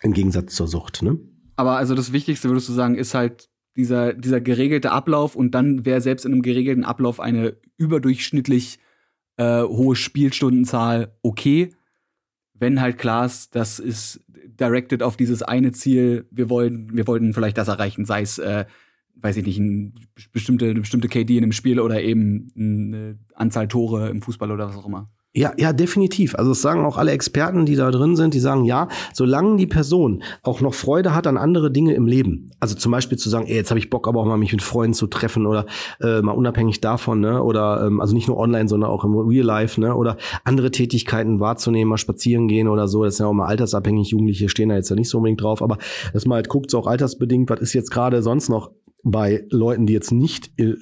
Im Gegensatz zur Sucht, ne? Aber also das Wichtigste, würdest du sagen, ist halt dieser, dieser geregelte Ablauf und dann wäre selbst in einem geregelten Ablauf eine überdurchschnittlich äh, hohe Spielstundenzahl okay. Wenn halt klar ist, das ist directed auf dieses eine Ziel, wir wollen, wir wollten vielleicht das erreichen, sei es, äh, weiß ich nicht, ein bestimmte, eine bestimmte KD in einem Spiel oder eben eine Anzahl Tore im Fußball oder was auch immer. Ja, ja, definitiv. Also das sagen auch alle Experten, die da drin sind, die sagen, ja, solange die Person auch noch Freude hat an andere Dinge im Leben, also zum Beispiel zu sagen, ey, jetzt habe ich Bock aber auch mal mich mit Freunden zu treffen oder äh, mal unabhängig davon, ne, oder ähm, also nicht nur online, sondern auch im Real Life, ne, oder andere Tätigkeiten wahrzunehmen, mal spazieren gehen oder so, das ist ja auch mal altersabhängig, Jugendliche stehen da jetzt ja nicht so unbedingt drauf, aber dass man halt guckt, so auch altersbedingt, was ist jetzt gerade sonst noch bei Leuten, die jetzt nicht äh,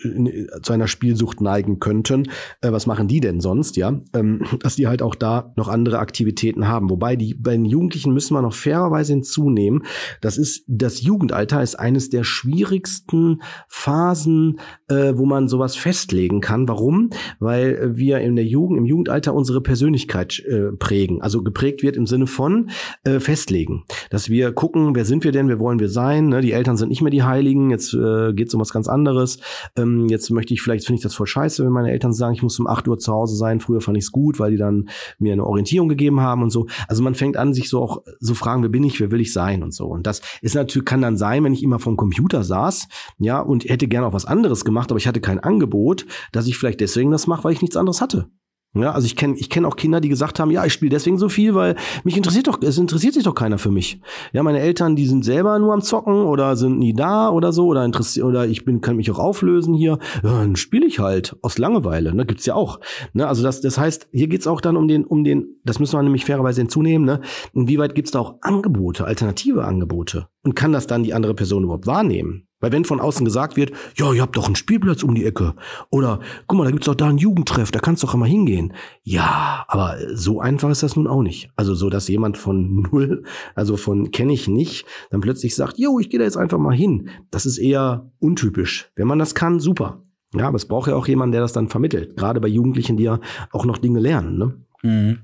zu einer Spielsucht neigen könnten, äh, was machen die denn sonst, ja? Ähm, dass die halt auch da noch andere Aktivitäten haben. Wobei die bei den Jugendlichen müssen wir noch fairerweise hinzunehmen. Das ist das Jugendalter ist eines der schwierigsten Phasen, äh, wo man sowas festlegen kann. Warum? Weil wir in der Jugend, im Jugendalter unsere Persönlichkeit äh, prägen. Also geprägt wird im Sinne von äh, festlegen, dass wir gucken, wer sind wir denn, wer wollen wir sein? Ne? Die Eltern sind nicht mehr die Heiligen. Jetzt äh, äh, geht es um was ganz anderes. Ähm, jetzt möchte ich, vielleicht finde ich das voll scheiße, wenn meine Eltern sagen, ich muss um 8 Uhr zu Hause sein. Früher fand ich es gut, weil die dann mir eine Orientierung gegeben haben und so. Also man fängt an, sich so auch so fragen, wer bin ich, wer will ich sein und so. Und das ist natürlich, kann dann sein, wenn ich immer vom Computer saß, ja, und hätte gerne auch was anderes gemacht, aber ich hatte kein Angebot, dass ich vielleicht deswegen das mache, weil ich nichts anderes hatte. Ja, also ich kenne ich kenn auch Kinder, die gesagt haben, ja, ich spiele deswegen so viel, weil mich interessiert doch, es interessiert sich doch keiner für mich. Ja, meine Eltern, die sind selber nur am Zocken oder sind nie da oder so oder interessiert oder ich bin kann mich auch auflösen hier. Ja, dann spiele ich halt aus Langeweile. Ne, gibt's ja auch. Ne, also das, das heißt, hier geht's auch dann um den, um den, das müssen wir nämlich fairerweise hinzunehmen. Ne, inwieweit gibt's da auch Angebote, alternative Angebote und kann das dann die andere Person überhaupt wahrnehmen? Weil wenn von außen gesagt wird, ja, ihr habt doch einen Spielplatz um die Ecke. Oder, guck mal, da gibt's doch da einen Jugendtreff, da kannst du doch immer hingehen. Ja, aber so einfach ist das nun auch nicht. Also so, dass jemand von null, also von kenne ich nicht, dann plötzlich sagt, jo, ich gehe da jetzt einfach mal hin. Das ist eher untypisch. Wenn man das kann, super. Ja, aber es braucht ja auch jemanden, der das dann vermittelt. Gerade bei Jugendlichen, die ja auch noch Dinge lernen. Ne? Mhm.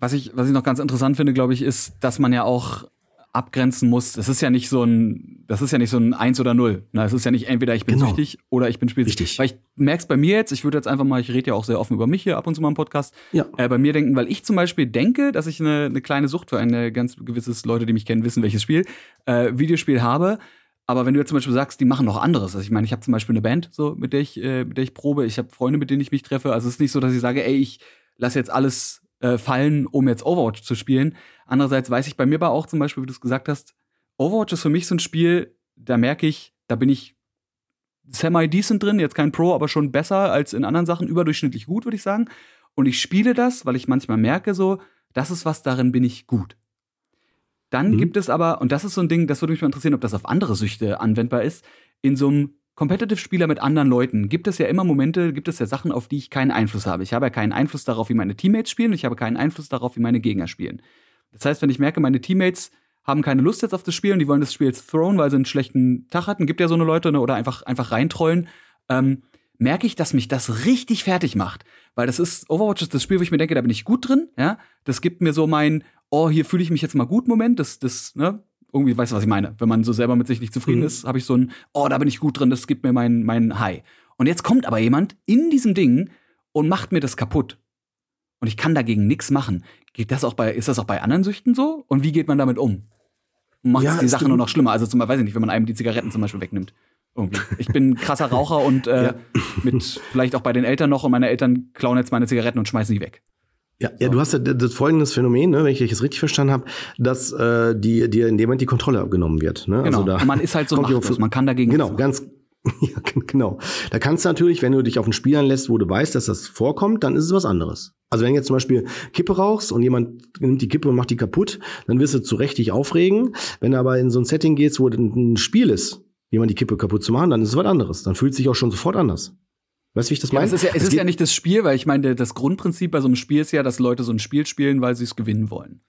Was ich, was ich noch ganz interessant finde, glaube ich, ist, dass man ja auch abgrenzen muss. Das ist ja nicht so ein, das ist ja nicht so ein Eins oder Null. Na, es ist ja nicht entweder ich bin genau. süchtig oder ich bin spielsüchtig. Richtig. Weil ich merk's bei mir jetzt, ich würde jetzt einfach mal, ich rede ja auch sehr offen über mich hier ab und zu mal im Podcast, ja. äh, bei mir denken, weil ich zum Beispiel denke, dass ich eine, eine kleine Sucht für ein ganz gewisses, Leute, die mich kennen, wissen, welches Spiel, äh, Videospiel habe. Aber wenn du jetzt zum Beispiel sagst, die machen noch anderes. Also ich meine, ich habe zum Beispiel eine Band, so mit der ich, äh, mit der ich probe. Ich habe Freunde, mit denen ich mich treffe. Also es ist nicht so, dass ich sage, ey, ich lass jetzt alles äh, fallen, um jetzt Overwatch zu spielen. Andererseits weiß ich bei mir aber auch zum Beispiel, wie du es gesagt hast, Overwatch ist für mich so ein Spiel, da merke ich, da bin ich semi-decent drin, jetzt kein Pro, aber schon besser als in anderen Sachen, überdurchschnittlich gut, würde ich sagen. Und ich spiele das, weil ich manchmal merke so, das ist was, darin bin ich gut. Dann mhm. gibt es aber, und das ist so ein Ding, das würde mich mal interessieren, ob das auf andere Süchte anwendbar ist, in so einem Competitive-Spieler mit anderen Leuten gibt es ja immer Momente, gibt es ja Sachen, auf die ich keinen Einfluss habe. Ich habe ja keinen Einfluss darauf, wie meine Teammates spielen, und ich habe keinen Einfluss darauf, wie meine Gegner spielen. Das heißt, wenn ich merke, meine Teammates haben keine Lust jetzt auf das Spiel und die wollen das Spiel jetzt thrown, weil sie einen schlechten Tag hatten, gibt ja so eine Leute, ne, oder einfach, einfach reintrollen, ähm, merke ich, dass mich das richtig fertig macht. Weil das ist, Overwatch ist das Spiel, wo ich mir denke, da bin ich gut drin, ja. Das gibt mir so mein, oh, hier fühle ich mich jetzt mal gut Moment, das, das, ne, irgendwie, weißt du, was ich meine? Wenn man so selber mit sich nicht zufrieden mhm. ist, habe ich so ein, oh, da bin ich gut drin, das gibt mir mein, mein High. Und jetzt kommt aber jemand in diesem Ding und macht mir das kaputt. Und ich kann dagegen nichts machen. Geht das auch bei, ist das auch bei anderen Süchten so? Und wie geht man damit um? Macht ja, die Sache nur noch schlimmer? Also zum Beispiel, weiß ich nicht, wenn man einem die Zigaretten zum Beispiel wegnimmt. Irgendwie. Ich bin krasser Raucher und äh, ja. mit vielleicht auch bei den Eltern noch und meine Eltern klauen jetzt meine Zigaretten und schmeißen die weg. Ja, ja, du hast ja das folgendes Phänomen, ne, wenn ich das richtig verstanden habe, dass äh, die dir in dem Moment die Kontrolle abgenommen wird. Ne? Genau. Also da man ist halt so machtlos, man kann dagegen. Genau, ganz ja, genau. Da kannst du natürlich, wenn du dich auf ein Spiel anlässt, wo du weißt, dass das vorkommt, dann ist es was anderes. Also wenn du jetzt zum Beispiel Kippe rauchst und jemand nimmt die Kippe und macht die kaputt, dann wirst du zu Recht dich aufregen. Wenn du aber in so ein Setting gehst, wo ein Spiel ist, jemand die Kippe kaputt zu machen, dann ist es was anderes. Dann fühlt es sich auch schon sofort anders. Weißt du, wie ich das meine? Ja, es ist, ja, es, es ist ja nicht das Spiel, weil ich meine, das Grundprinzip bei so einem Spiel ist ja, dass Leute so ein Spiel spielen, weil sie es gewinnen wollen.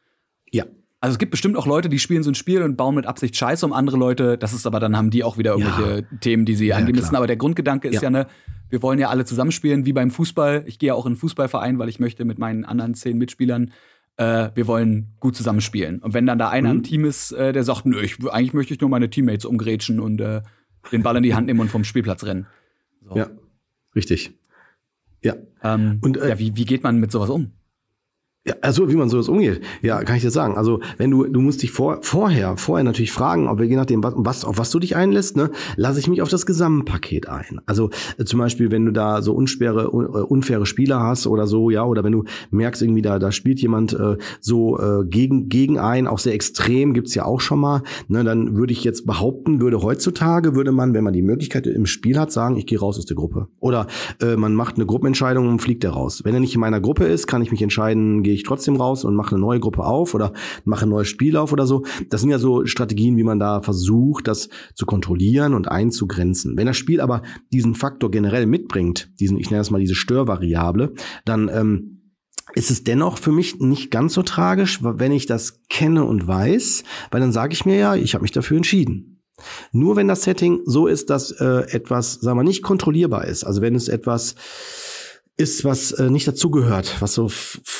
Ja. Also es gibt bestimmt auch Leute, die spielen so ein Spiel und bauen mit Absicht Scheiße um andere Leute. Das ist aber, dann haben die auch wieder irgendwelche ja. Themen, die sie ja, angehen müssen. Aber der Grundgedanke ist ja. ja eine, wir wollen ja alle zusammenspielen, wie beim Fußball. Ich gehe ja auch in einen Fußballverein, weil ich möchte mit meinen anderen zehn Mitspielern, äh, wir wollen gut zusammenspielen. Und wenn dann da einer mhm. im Team ist, äh, der sagt, nö, ich, eigentlich möchte ich nur meine Teammates umgrätschen und äh, den Ball in die Hand nehmen und vom Spielplatz rennen. So. Ja, richtig. Ja. Ähm, und äh, ja, wie, wie geht man mit sowas um? Ja, also wie man so das umgeht. Ja, kann ich dir sagen. Also wenn du, du musst dich vor, vorher, vorher natürlich fragen, ob wir je nachdem, was, auf was du dich einlässt, ne, lasse ich mich auf das Gesamtpaket ein. Also äh, zum Beispiel, wenn du da so unschwere, un, äh, unfaire Spieler hast oder so, ja, oder wenn du merkst irgendwie, da, da spielt jemand äh, so äh, gegen, gegen ein, auch sehr extrem, gibt's ja auch schon mal, ne, dann würde ich jetzt behaupten, würde heutzutage, würde man, wenn man die Möglichkeit im Spiel hat, sagen, ich gehe raus aus der Gruppe. Oder äh, man macht eine Gruppenentscheidung und fliegt er raus. Wenn er nicht in meiner Gruppe ist, kann ich mich entscheiden, gehe ich trotzdem raus und mache eine neue Gruppe auf oder mache ein neues Spiel auf oder so. Das sind ja so Strategien, wie man da versucht, das zu kontrollieren und einzugrenzen. Wenn das Spiel aber diesen Faktor generell mitbringt, diesen, ich nenne das mal diese Störvariable, dann ähm, ist es dennoch für mich nicht ganz so tragisch, wenn ich das kenne und weiß, weil dann sage ich mir ja, ich habe mich dafür entschieden. Nur wenn das Setting so ist, dass äh, etwas, sagen wir, nicht kontrollierbar ist, also wenn es etwas ist, was äh, nicht dazugehört, was so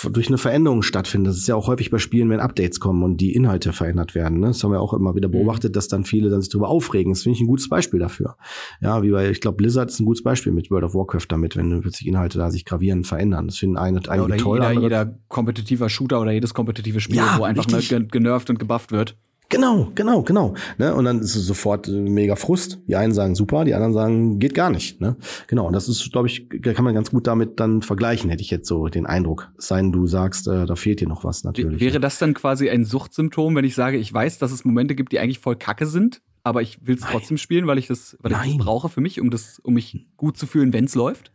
durch eine Veränderung stattfindet. Das ist ja auch häufig bei Spielen, wenn Updates kommen und die Inhalte verändert werden. Ne? Das haben wir auch immer wieder mhm. beobachtet, dass dann viele dann sich darüber aufregen. Das finde ich ein gutes Beispiel dafür. Ja, wie bei, ich glaube, Blizzard ist ein gutes Beispiel mit World of Warcraft damit, wenn plötzlich Inhalte da sich gravierend verändern. Das finden eine, einige ja, oder toll. Jeder, jeder kompetitiver Shooter oder jedes kompetitive Spiel, ja, wo einfach ne, genervt und gebufft wird. Genau, genau, genau. Ne? Und dann ist es sofort äh, mega Frust. Die einen sagen super, die anderen sagen geht gar nicht. Ne? Genau, und das ist, glaube ich, kann man ganz gut damit dann vergleichen, hätte ich jetzt so den Eindruck. Sein, du sagst, äh, da fehlt dir noch was natürlich. Wäre das dann quasi ein Suchtsymptom, wenn ich sage, ich weiß, dass es Momente gibt, die eigentlich voll kacke sind, aber ich will es trotzdem spielen, weil ich das, weil ich das brauche für mich, um das, um mich gut zu fühlen, wenn es läuft?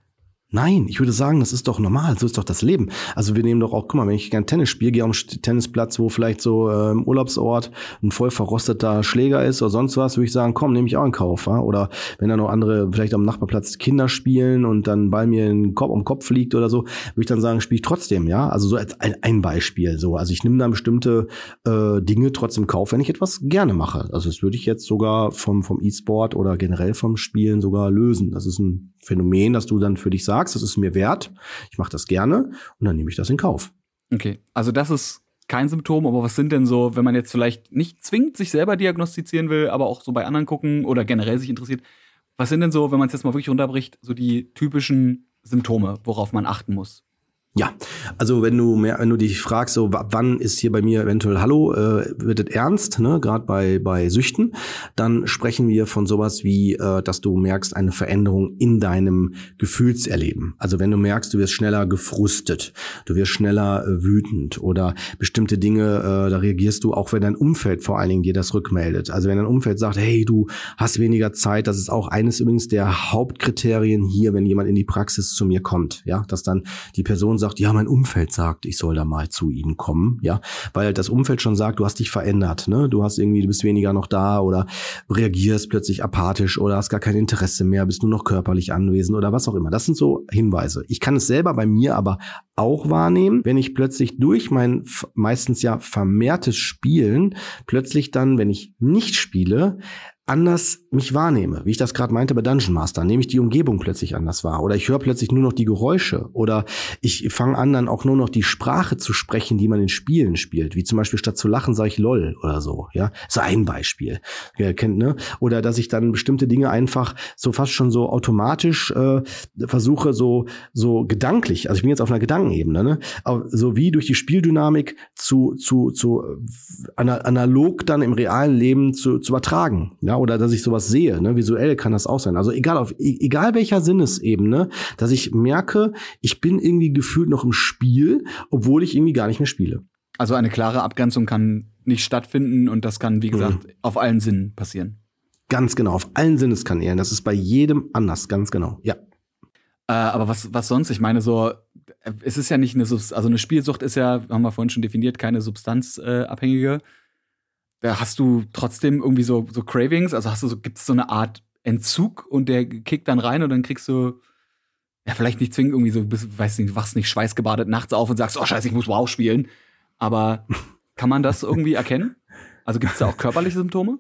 Nein, ich würde sagen, das ist doch normal, so ist doch das Leben. Also wir nehmen doch auch, guck mal, wenn ich gern Tennis spiele, gehe auf einen Tennisplatz, wo vielleicht so äh, im Urlaubsort ein voll verrosteter Schläger ist oder sonst was, würde ich sagen, komm, nehme ich auch in Kauf. Ja? Oder wenn da noch andere vielleicht am Nachbarplatz Kinder spielen und dann bei mir ein Kopf um Kopf fliegt oder so, würde ich dann sagen, spiele ich trotzdem, ja. Also so als ein, ein Beispiel. So, also ich nehme dann bestimmte äh, Dinge trotzdem Kauf, wenn ich etwas gerne mache. Also das würde ich jetzt sogar vom vom E-Sport oder generell vom Spielen sogar lösen. Das ist ein Phänomen, das du dann für dich sagst, das ist mir wert, ich mache das gerne und dann nehme ich das in Kauf. Okay, also das ist kein Symptom, aber was sind denn so, wenn man jetzt vielleicht nicht zwingend sich selber diagnostizieren will, aber auch so bei anderen gucken oder generell sich interessiert, was sind denn so, wenn man es jetzt mal wirklich runterbricht, so die typischen Symptome, worauf man achten muss? Ja, also wenn du mehr, wenn du dich fragst, so wann ist hier bei mir eventuell Hallo, äh, wird es ernst, ne, gerade bei bei Süchten, dann sprechen wir von sowas wie, äh, dass du merkst eine Veränderung in deinem Gefühlserleben. Also wenn du merkst, du wirst schneller gefrustet, du wirst schneller äh, wütend oder bestimmte Dinge, äh, da reagierst du auch, wenn dein Umfeld vor allen Dingen dir das rückmeldet. Also wenn dein Umfeld sagt, hey, du hast weniger Zeit, das ist auch eines übrigens der Hauptkriterien hier, wenn jemand in die Praxis zu mir kommt, ja, dass dann die Person sagt sagt, ja, mein Umfeld sagt, ich soll da mal zu ihnen kommen, ja, weil das Umfeld schon sagt, du hast dich verändert, ne, du hast irgendwie, du bist weniger noch da oder reagierst plötzlich apathisch oder hast gar kein Interesse mehr, bist nur noch körperlich anwesend oder was auch immer. Das sind so Hinweise. Ich kann es selber bei mir aber auch wahrnehmen, wenn ich plötzlich durch mein meistens ja vermehrtes Spielen plötzlich dann, wenn ich nicht spiele, anders mich wahrnehme, wie ich das gerade meinte bei Dungeon Master, nehme ich die Umgebung plötzlich anders wahr oder ich höre plötzlich nur noch die Geräusche oder ich fange an dann auch nur noch die Sprache zu sprechen, die man in Spielen spielt, wie zum Beispiel statt zu lachen sage ich lol oder so, ja, so ein Beispiel, wer kennt ne, oder dass ich dann bestimmte Dinge einfach so fast schon so automatisch äh, versuche so so gedanklich, also ich bin jetzt auf einer Gedankenebene, ne, so wie durch die Spieldynamik zu zu zu äh, analog dann im realen Leben zu, zu übertragen, ja oder dass ich sowas sehe, ne? visuell kann das auch sein. Also egal auf e-, egal welcher Sinnesebene, dass ich merke, ich bin irgendwie gefühlt noch im Spiel, obwohl ich irgendwie gar nicht mehr spiele. Also eine klare Abgrenzung kann nicht stattfinden und das kann, wie gesagt, mhm. auf allen Sinnen passieren. Ganz genau, auf allen Sinneskanälen. Das ist bei jedem anders, ganz genau, ja. Äh, aber was, was sonst? Ich meine, so, es ist ja nicht eine Substanz, also eine Spielsucht ist ja, haben wir vorhin schon definiert, keine substanzabhängige. Äh, da hast du trotzdem irgendwie so, so Cravings, also hast du so, gibt es so eine Art Entzug und der kickt dann rein und dann kriegst du, ja, vielleicht nicht zwingend irgendwie so, bist, weiß nicht, wachst nicht schweißgebadet nachts auf und sagst, oh scheiße, ich muss Wow spielen. Aber kann man das irgendwie erkennen? Also gibt es da auch körperliche Symptome?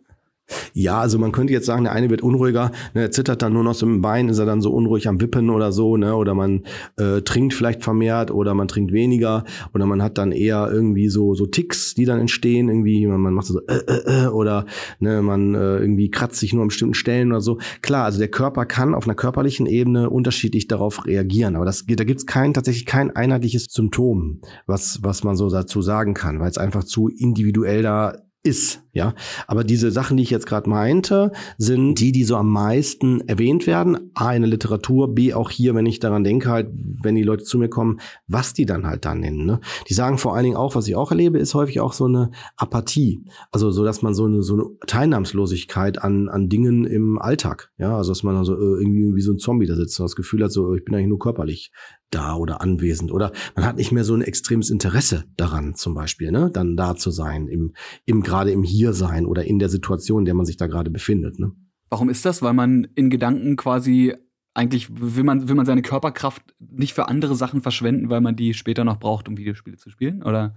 Ja, also man könnte jetzt sagen, der eine wird unruhiger, ne, er zittert dann nur noch so im Bein, ist er dann so unruhig am Wippen oder so, ne, oder man äh, trinkt vielleicht vermehrt oder man trinkt weniger oder man hat dann eher irgendwie so so Ticks, die dann entstehen, irgendwie man, man macht so äh, äh, äh, oder ne, man äh, irgendwie kratzt sich nur an bestimmten Stellen oder so. Klar, also der Körper kann auf einer körperlichen Ebene unterschiedlich darauf reagieren, aber das da gibt's kein tatsächlich kein einheitliches Symptom, was was man so dazu sagen kann, weil es einfach zu individuell da ist, ja. Aber diese Sachen, die ich jetzt gerade meinte, sind die, die so am meisten erwähnt werden. A, in der Literatur, B, auch hier, wenn ich daran denke, halt, wenn die Leute zu mir kommen, was die dann halt da nennen. Ne? Die sagen vor allen Dingen auch, was ich auch erlebe, ist häufig auch so eine Apathie. Also so, dass man so eine, so eine Teilnahmslosigkeit an, an Dingen im Alltag, ja. Also dass man also irgendwie wie so ein Zombie da sitzt und das Gefühl hat, so, ich bin eigentlich nur körperlich da oder anwesend oder man hat nicht mehr so ein extremes Interesse daran zum Beispiel, ne, dann da zu sein, im, im gerade im Hier sein oder in der Situation, in der man sich da gerade befindet. Ne? Warum ist das? Weil man in Gedanken quasi eigentlich will man, will man seine Körperkraft nicht für andere Sachen verschwenden, weil man die später noch braucht, um Videospiele zu spielen, oder?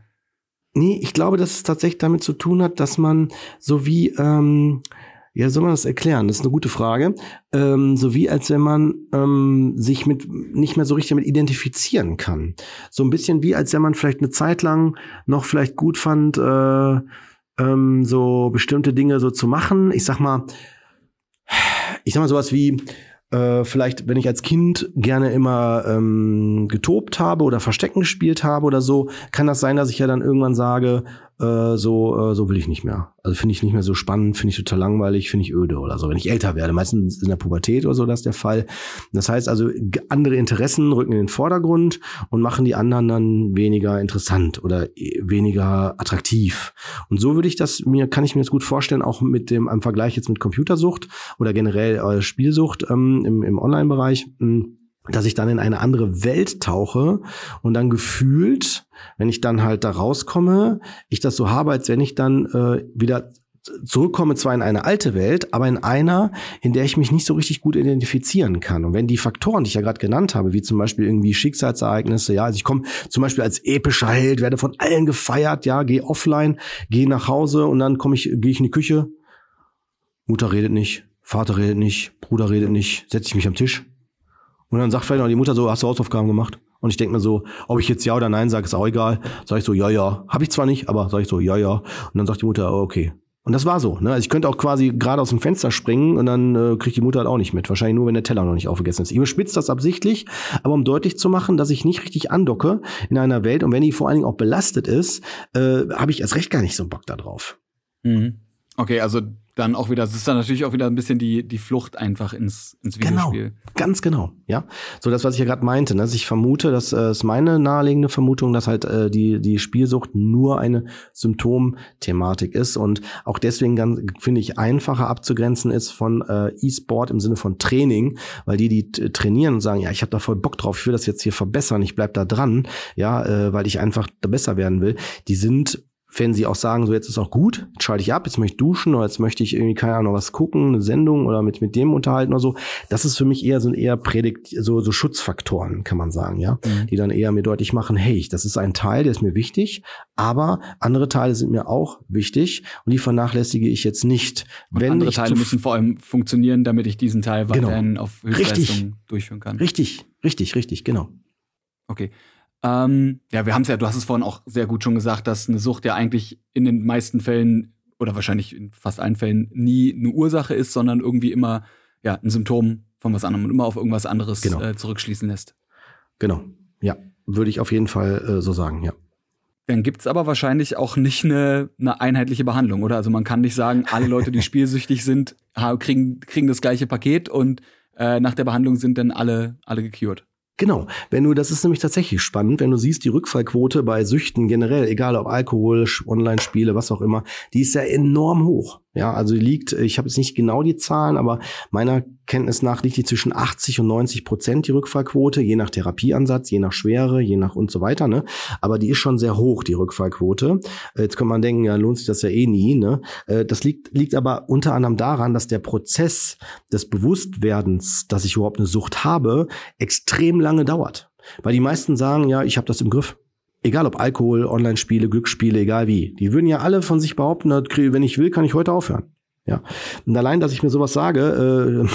Nee, ich glaube, dass es tatsächlich damit zu tun hat, dass man so wie ähm, ja, soll man das erklären? Das ist eine gute Frage. Ähm, so wie als wenn man ähm, sich mit nicht mehr so richtig damit identifizieren kann. So ein bisschen wie als wenn man vielleicht eine Zeit lang noch vielleicht gut fand, äh, ähm, so bestimmte Dinge so zu machen. Ich sag mal, ich sag mal sowas wie äh, vielleicht, wenn ich als Kind gerne immer ähm, getobt habe oder Verstecken gespielt habe oder so, kann das sein, dass ich ja dann irgendwann sage, äh, so, äh, so will ich nicht mehr. Also finde ich nicht mehr so spannend, finde ich total langweilig, finde ich öde oder so. Wenn ich älter werde, meistens in der Pubertät oder so, das ist der Fall. Das heißt also, andere Interessen rücken in den Vordergrund und machen die anderen dann weniger interessant oder äh, weniger attraktiv. Und so würde ich das mir, kann ich mir das gut vorstellen, auch mit dem, am Vergleich jetzt mit Computersucht oder generell äh, Spielsucht ähm, im, im Online-Bereich. Hm, dass ich dann in eine andere Welt tauche und dann gefühlt, wenn ich dann halt da rauskomme, ich das so habe, als wenn ich dann äh, wieder zurückkomme zwar in eine alte Welt, aber in einer, in der ich mich nicht so richtig gut identifizieren kann. Und wenn die Faktoren, die ich ja gerade genannt habe, wie zum Beispiel irgendwie Schicksalsereignisse, ja, also ich komme zum Beispiel als epischer Held, werde von allen gefeiert, ja, gehe offline, gehe nach Hause und dann komme ich, gehe ich in die Küche, Mutter redet nicht, Vater redet nicht, Bruder redet nicht, setze ich mich am Tisch, und dann sagt vielleicht noch die Mutter so, hast du Hausaufgaben gemacht? Und ich denke mir so, ob ich jetzt ja oder nein sage, ist auch egal. Sag ich so, ja, ja. Habe ich zwar nicht, aber sage ich so, ja, ja. Und dann sagt die Mutter, oh, okay. Und das war so. Ne? Also ich könnte auch quasi gerade aus dem Fenster springen und dann äh, kriegt die Mutter halt auch nicht mit. Wahrscheinlich nur, wenn der Teller noch nicht aufgegessen ist. Ich überspitze das absichtlich, aber um deutlich zu machen, dass ich nicht richtig andocke in einer Welt und wenn die vor allen Dingen auch belastet ist, äh, habe ich erst recht gar nicht so Bock da drauf. Mhm. Okay, also dann auch wieder, das ist dann natürlich auch wieder ein bisschen die, die Flucht einfach ins, ins genau. Videospiel. Genau, ganz genau, ja. So das, was ich ja gerade meinte, ne? Also ich vermute, das äh, ist meine naheliegende Vermutung, dass halt äh, die, die Spielsucht nur eine Symptomthematik ist und auch deswegen ganz, finde ich, einfacher abzugrenzen ist von äh, E-Sport im Sinne von Training, weil die, die trainieren und sagen, ja, ich habe da voll Bock drauf, ich will das jetzt hier verbessern, ich bleib da dran, ja, äh, weil ich einfach da besser werden will, die sind wenn sie auch sagen, so jetzt ist auch gut, jetzt schalte ich ab, jetzt möchte ich duschen oder jetzt möchte ich irgendwie, keine Ahnung, was gucken, eine Sendung oder mit, mit dem unterhalten oder so. Das ist für mich eher, sind eher Predigt, so, so Schutzfaktoren, kann man sagen, ja. Mhm. Die dann eher mir deutlich machen, hey, das ist ein Teil, der ist mir wichtig, aber andere Teile sind mir auch wichtig und die vernachlässige ich jetzt nicht. Und wenn andere Teile müssen vor allem funktionieren, damit ich diesen Teil genau. weiterhin genau. auf Höchstleistung durchführen kann. Richtig, richtig, richtig, genau. Okay. Ähm, ja, wir haben es ja, du hast es vorhin auch sehr gut schon gesagt, dass eine Sucht ja eigentlich in den meisten Fällen oder wahrscheinlich in fast allen Fällen nie eine Ursache ist, sondern irgendwie immer ja, ein Symptom von was anderem und immer auf irgendwas anderes genau. äh, zurückschließen lässt. Genau, ja, würde ich auf jeden Fall äh, so sagen, ja. Dann gibt's aber wahrscheinlich auch nicht eine, eine einheitliche Behandlung, oder? Also man kann nicht sagen, alle Leute, die spielsüchtig sind, kriegen, kriegen das gleiche Paket und äh, nach der Behandlung sind dann alle, alle gecured. Genau, wenn du, das ist nämlich tatsächlich spannend, wenn du siehst, die Rückfallquote bei Süchten generell, egal ob Alkohol, Online-Spiele, was auch immer, die ist ja enorm hoch. Ja, also liegt, ich habe jetzt nicht genau die Zahlen, aber meiner Kenntnis nach liegt die zwischen 80 und 90 Prozent die Rückfallquote, je nach Therapieansatz, je nach Schwere, je nach und so weiter. Ne? Aber die ist schon sehr hoch, die Rückfallquote. Jetzt kann man denken, ja, lohnt sich das ja eh nie. Ne? Äh, das liegt, liegt aber unter anderem daran, dass der Prozess des Bewusstwerdens, dass ich überhaupt eine Sucht habe, extrem lange dauert. Weil die meisten sagen, ja, ich habe das im Griff egal ob Alkohol, Online-Spiele, Glücksspiele, egal wie, die würden ja alle von sich behaupten, wenn ich will, kann ich heute aufhören. Ja. Und allein, dass ich mir sowas sage,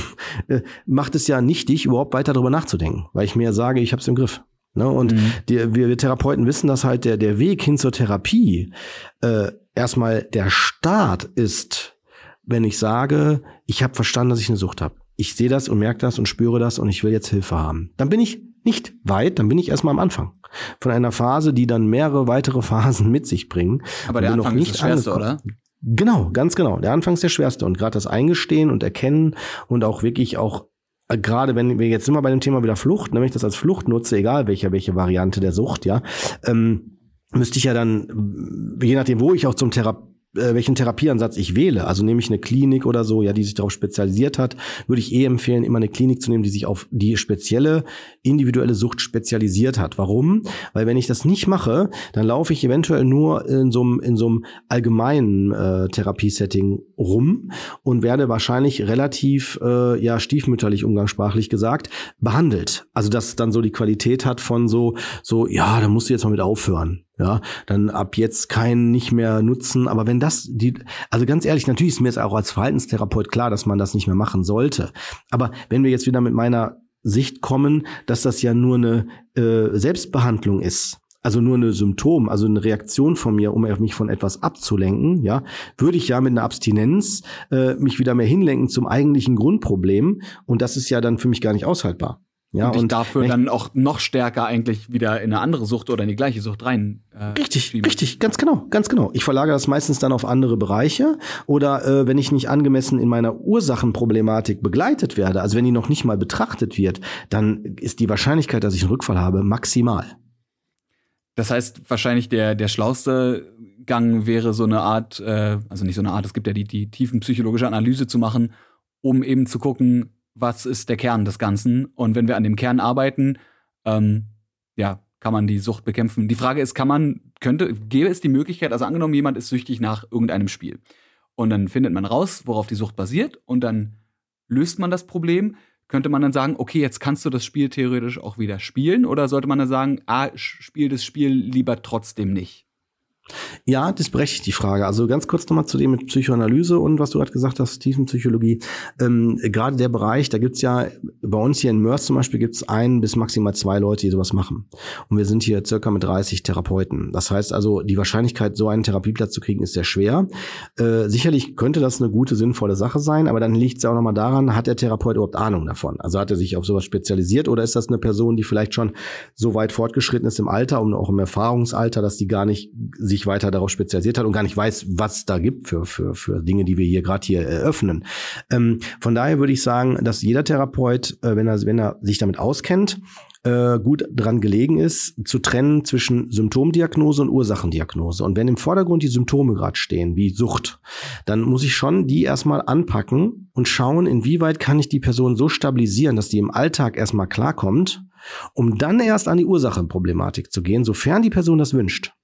äh, äh, macht es ja nichtig, überhaupt weiter darüber nachzudenken, weil ich mir sage, ich habe es im Griff. Ne? Und mhm. die, wir, wir Therapeuten wissen, dass halt der, der Weg hin zur Therapie äh, erstmal der Start ist, wenn ich sage, ich habe verstanden, dass ich eine Sucht habe. Ich sehe das und merke das und spüre das und ich will jetzt Hilfe haben. Dann bin ich nicht weit, dann bin ich erstmal am Anfang von einer Phase, die dann mehrere weitere Phasen mit sich bringen. Aber der Anfang ist das Schwerste, oder? Genau, ganz genau. Der Anfang ist der schwerste und gerade das Eingestehen und Erkennen und auch wirklich auch äh, gerade wenn wir jetzt immer bei dem Thema wieder Flucht, nämlich das als Flucht nutze, egal welche welche Variante der Sucht, ja, ähm, müsste ich ja dann je nachdem, wo ich auch zum Therapeuten äh, welchen Therapieansatz ich wähle. Also nehme ich eine Klinik oder so, ja, die sich darauf spezialisiert hat, würde ich eh empfehlen, immer eine Klinik zu nehmen, die sich auf die spezielle individuelle Sucht spezialisiert hat. Warum? Weil wenn ich das nicht mache, dann laufe ich eventuell nur in so einem in so einem allgemeinen äh, Therapiesetting rum und werde wahrscheinlich relativ äh, ja stiefmütterlich umgangssprachlich gesagt behandelt. Also dass dann so die Qualität hat von so so ja, da musst du jetzt mal mit aufhören. Ja, dann ab jetzt keinen nicht mehr nutzen. Aber wenn das die, also ganz ehrlich, natürlich ist mir jetzt auch als Verhaltenstherapeut klar, dass man das nicht mehr machen sollte. Aber wenn wir jetzt wieder mit meiner Sicht kommen, dass das ja nur eine äh, Selbstbehandlung ist, also nur eine Symptom, also eine Reaktion von mir, um mich von etwas abzulenken, ja, würde ich ja mit einer Abstinenz äh, mich wieder mehr hinlenken zum eigentlichen Grundproblem und das ist ja dann für mich gar nicht aushaltbar. Ja, und, und dafür dann auch noch stärker eigentlich wieder in eine andere Sucht oder in die gleiche Sucht rein. Äh, richtig, schieben. richtig, ganz genau, ganz genau. Ich verlagere das meistens dann auf andere Bereiche oder äh, wenn ich nicht angemessen in meiner Ursachenproblematik begleitet werde, also wenn die noch nicht mal betrachtet wird, dann ist die Wahrscheinlichkeit, dass ich einen Rückfall habe, maximal. Das heißt, wahrscheinlich der, der schlauste Gang wäre so eine Art, äh, also nicht so eine Art, es gibt ja die, die tiefen psychologische Analyse zu machen, um eben zu gucken, was ist der Kern des Ganzen. Und wenn wir an dem Kern arbeiten, ähm, ja, kann man die Sucht bekämpfen. Die Frage ist, kann man, könnte, gäbe es die Möglichkeit, also angenommen, jemand ist süchtig nach irgendeinem Spiel. Und dann findet man raus, worauf die Sucht basiert, und dann löst man das Problem. Könnte man dann sagen, okay, jetzt kannst du das Spiel theoretisch auch wieder spielen? Oder sollte man dann sagen, ah, spiel das Spiel lieber trotzdem nicht? Ja, das berechtigt die Frage. Also ganz kurz nochmal zu dem mit Psychoanalyse und was du gerade gesagt hast, Tiefenpsychologie. Ähm, gerade der Bereich, da gibt's ja, bei uns hier in Mörs zum Beispiel gibt's ein bis maximal zwei Leute, die sowas machen. Und wir sind hier circa mit 30 Therapeuten. Das heißt also, die Wahrscheinlichkeit, so einen Therapieplatz zu kriegen, ist sehr schwer. Äh, sicherlich könnte das eine gute, sinnvolle Sache sein, aber dann liegt es ja auch nochmal daran, hat der Therapeut überhaupt Ahnung davon? Also hat er sich auf sowas spezialisiert oder ist das eine Person, die vielleicht schon so weit fortgeschritten ist im Alter und auch im Erfahrungsalter, dass die gar nicht sich weiter darauf spezialisiert hat und gar nicht weiß, was da gibt für, für, für Dinge, die wir hier gerade hier eröffnen. Ähm, von daher würde ich sagen, dass jeder Therapeut, äh, wenn, er, wenn er sich damit auskennt, äh, gut dran gelegen ist, zu trennen zwischen Symptomdiagnose und Ursachendiagnose. Und wenn im Vordergrund die Symptome gerade stehen, wie Sucht, dann muss ich schon die erstmal anpacken und schauen, inwieweit kann ich die Person so stabilisieren, dass die im Alltag erstmal klarkommt, um dann erst an die Ursachenproblematik zu gehen, sofern die Person das wünscht.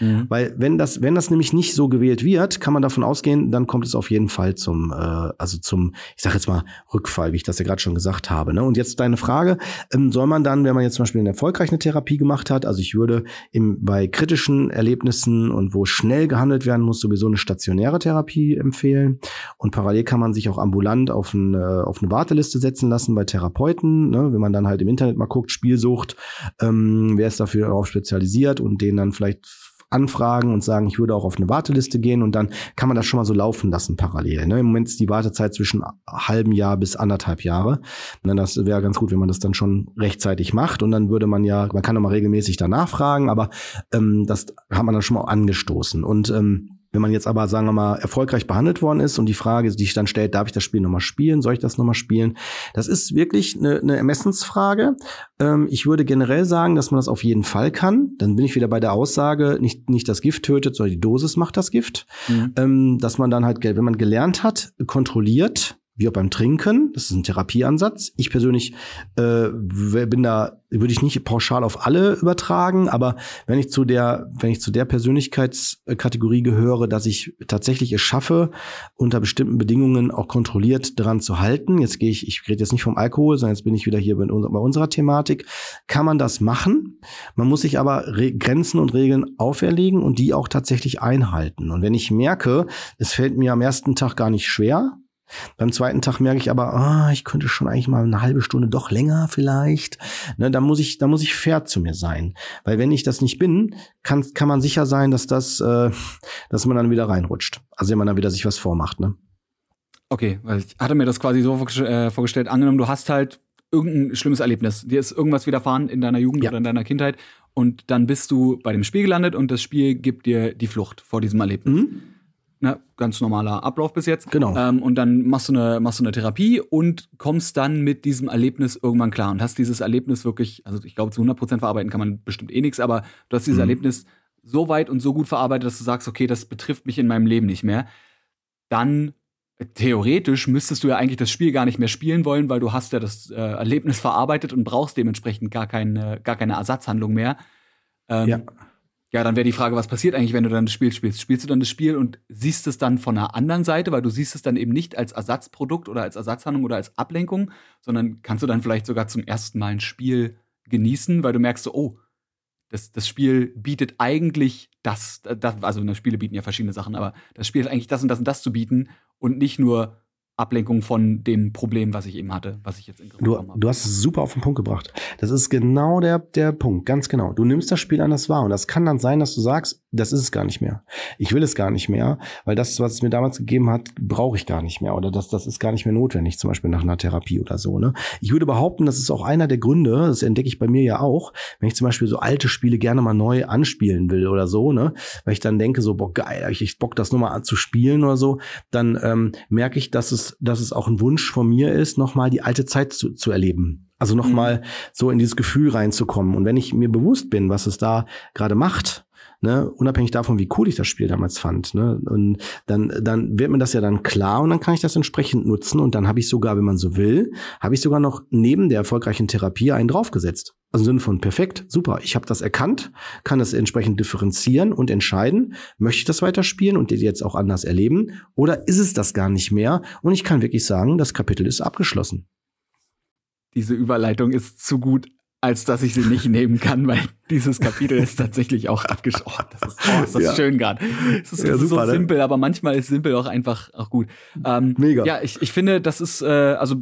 Mhm. Weil wenn das, wenn das nämlich nicht so gewählt wird, kann man davon ausgehen, dann kommt es auf jeden Fall zum, äh, also zum, ich sage jetzt mal Rückfall, wie ich das ja gerade schon gesagt habe. Ne? Und jetzt deine Frage, ähm, soll man dann, wenn man jetzt zum Beispiel eine erfolgreiche Therapie gemacht hat, also ich würde im, bei kritischen Erlebnissen und wo schnell gehandelt werden muss, sowieso eine stationäre Therapie empfehlen. Und parallel kann man sich auch ambulant auf, ein, äh, auf eine Warteliste setzen lassen bei Therapeuten, ne? wenn man dann halt im Internet mal guckt, Spielsucht, ähm, wer ist dafür darauf spezialisiert und den dann vielleicht anfragen und sagen, ich würde auch auf eine Warteliste gehen und dann kann man das schon mal so laufen lassen parallel. Ne? Im Moment ist die Wartezeit zwischen halben Jahr bis anderthalb Jahre. Und das wäre ganz gut, wenn man das dann schon rechtzeitig macht und dann würde man ja, man kann auch mal regelmäßig danach fragen, aber ähm, das hat man dann schon mal angestoßen. Und ähm, wenn man jetzt aber, sagen wir mal, erfolgreich behandelt worden ist und die Frage, die sich dann stellt, darf ich das Spiel nochmal spielen? Soll ich das nochmal spielen? Das ist wirklich eine, eine Ermessensfrage. Ähm, ich würde generell sagen, dass man das auf jeden Fall kann. Dann bin ich wieder bei der Aussage, nicht, nicht das Gift tötet, sondern die Dosis macht das Gift. Mhm. Ähm, dass man dann halt, wenn man gelernt hat, kontrolliert, wie auch beim Trinken. Das ist ein Therapieansatz. Ich persönlich äh, bin da, würde ich nicht pauschal auf alle übertragen, aber wenn ich zu der, wenn ich zu der Persönlichkeitskategorie gehöre, dass ich tatsächlich es schaffe, unter bestimmten Bedingungen auch kontrolliert daran zu halten. Jetzt gehe ich, ich rede jetzt nicht vom Alkohol, sondern jetzt bin ich wieder hier bei, bei unserer Thematik. Kann man das machen? Man muss sich aber Re Grenzen und Regeln auferlegen und die auch tatsächlich einhalten. Und wenn ich merke, es fällt mir am ersten Tag gar nicht schwer, beim zweiten Tag merke ich aber, ah, ich könnte schon eigentlich mal eine halbe Stunde doch länger vielleicht. Ne, da muss ich, da muss ich fair zu mir sein, weil wenn ich das nicht bin, kann kann man sicher sein, dass das, äh, dass man dann wieder reinrutscht. Also wenn man dann wieder sich was vormacht, ne? Okay, weil ich hatte mir das quasi so äh, vorgestellt. Angenommen, du hast halt irgendein schlimmes Erlebnis, dir ist irgendwas widerfahren in deiner Jugend ja. oder in deiner Kindheit und dann bist du bei dem Spiel gelandet und das Spiel gibt dir die Flucht vor diesem Erlebnis. Mhm. Na, ganz normaler Ablauf bis jetzt. Genau. Ähm, und dann machst du, eine, machst du eine Therapie und kommst dann mit diesem Erlebnis irgendwann klar und hast dieses Erlebnis wirklich, also ich glaube, zu 100% verarbeiten kann man bestimmt eh nichts, aber du hast dieses mhm. Erlebnis so weit und so gut verarbeitet, dass du sagst, okay, das betrifft mich in meinem Leben nicht mehr. Dann theoretisch müsstest du ja eigentlich das Spiel gar nicht mehr spielen wollen, weil du hast ja das äh, Erlebnis verarbeitet und brauchst dementsprechend gar keine, gar keine Ersatzhandlung mehr. Ähm, ja. Ja, dann wäre die Frage, was passiert eigentlich, wenn du dann das Spiel spielst? Spielst du dann das Spiel und siehst es dann von einer anderen Seite, weil du siehst es dann eben nicht als Ersatzprodukt oder als Ersatzhandlung oder als Ablenkung, sondern kannst du dann vielleicht sogar zum ersten Mal ein Spiel genießen, weil du merkst so, oh, das, das Spiel bietet eigentlich das, das, also ne, Spiele bieten ja verschiedene Sachen, aber das Spiel hat eigentlich das und das und das zu bieten und nicht nur Ablenkung von dem Problem, was ich eben hatte, was ich jetzt in Griff du, habe. Du hast es super auf den Punkt gebracht. Das ist genau der, der Punkt, ganz genau. Du nimmst das Spiel anders wahr und das kann dann sein, dass du sagst, das ist es gar nicht mehr. Ich will es gar nicht mehr, weil das, was es mir damals gegeben hat, brauche ich gar nicht mehr oder das, das ist gar nicht mehr notwendig, zum Beispiel nach einer Therapie oder so. Ne? Ich würde behaupten, das ist auch einer der Gründe, das entdecke ich bei mir ja auch, wenn ich zum Beispiel so alte Spiele gerne mal neu anspielen will oder so, ne, weil ich dann denke so, boah, geil, ich, ich Bock das nur mal zu spielen oder so, dann ähm, merke ich, dass es dass es auch ein Wunsch von mir ist, nochmal die alte Zeit zu, zu erleben. Also nochmal mhm. so in dieses Gefühl reinzukommen. Und wenn ich mir bewusst bin, was es da gerade macht, ne, unabhängig davon, wie cool ich das Spiel damals fand, ne, und dann, dann wird mir das ja dann klar und dann kann ich das entsprechend nutzen und dann habe ich sogar, wenn man so will, habe ich sogar noch neben der erfolgreichen Therapie einen draufgesetzt. Also im Sinne von perfekt, super, ich habe das erkannt, kann das entsprechend differenzieren und entscheiden, möchte ich das weiterspielen und jetzt auch anders erleben oder ist es das gar nicht mehr und ich kann wirklich sagen, das Kapitel ist abgeschlossen. Diese Überleitung ist zu gut als dass ich sie nicht nehmen kann, weil dieses Kapitel ist tatsächlich auch abgeschlossen. Oh, das ist, oh, ist das ja. schön gerade. Es ist, ja, super, so ne? simpel, ne? aber manchmal ist simpel auch einfach auch gut. Ähm, Mega. Ja, ich, ich finde, das ist, äh, also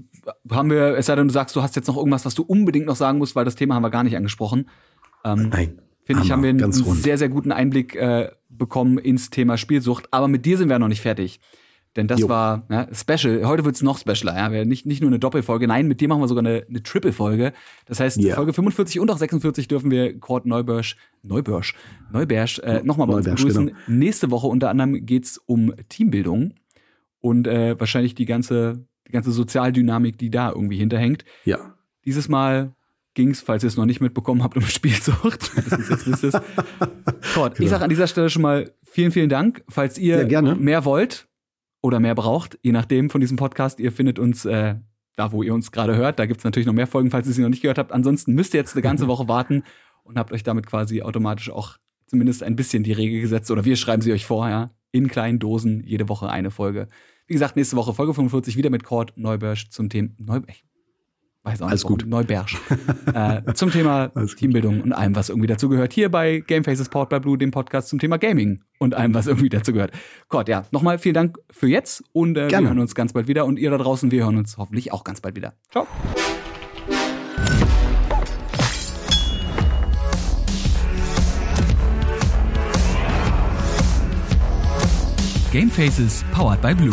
haben wir, es sei denn, du sagst, du hast jetzt noch irgendwas, was du unbedingt noch sagen musst, weil das Thema haben wir gar nicht angesprochen. Ähm, Nein. Finde ich, haben wir einen, einen sehr, sehr guten Einblick äh, bekommen ins Thema Spielsucht. Aber mit dir sind wir noch nicht fertig. Denn das jo. war ja, Special. Heute wird's noch specialer. Ja? Nicht, nicht nur eine Doppelfolge. Nein, mit dir machen wir sogar eine, eine Triple-Folge. Das heißt, yeah. Folge 45 und auch 46 dürfen wir Kurt Neubörsch, Neubörsch, Neubärsch äh, nochmal bei uns begrüßen. Genau. Nächste Woche unter anderem geht's um Teambildung und äh, wahrscheinlich die ganze, die ganze Sozialdynamik, die da irgendwie hinterhängt. Ja. Dieses Mal ging's, falls ihr es noch nicht mitbekommen habt, um Spielsucht. Kurt, genau. ich sage an dieser Stelle schon mal vielen, vielen Dank. Falls ihr mehr wollt, oder mehr braucht, je nachdem von diesem Podcast. Ihr findet uns äh, da, wo ihr uns gerade hört. Da gibt es natürlich noch mehr Folgen, falls ihr sie noch nicht gehört habt. Ansonsten müsst ihr jetzt eine ganze Woche warten und habt euch damit quasi automatisch auch zumindest ein bisschen die Regel gesetzt. Oder wir schreiben sie euch vorher in kleinen Dosen jede Woche eine Folge. Wie gesagt, nächste Woche Folge 45 wieder mit Cord Neubörsch zum Thema Neubörsch weiß auch Alles nicht, gut. Neuberg. äh, zum Thema Teambildung und allem, was irgendwie dazugehört. Hier bei Game Faces Port by Blue, dem Podcast zum Thema Gaming und allem, was irgendwie dazugehört. Gott, ja, nochmal vielen Dank für jetzt und äh, wir hören uns ganz bald wieder. Und ihr da draußen, wir hören uns hoffentlich auch ganz bald wieder. Ciao. Game Faces powered by Blue.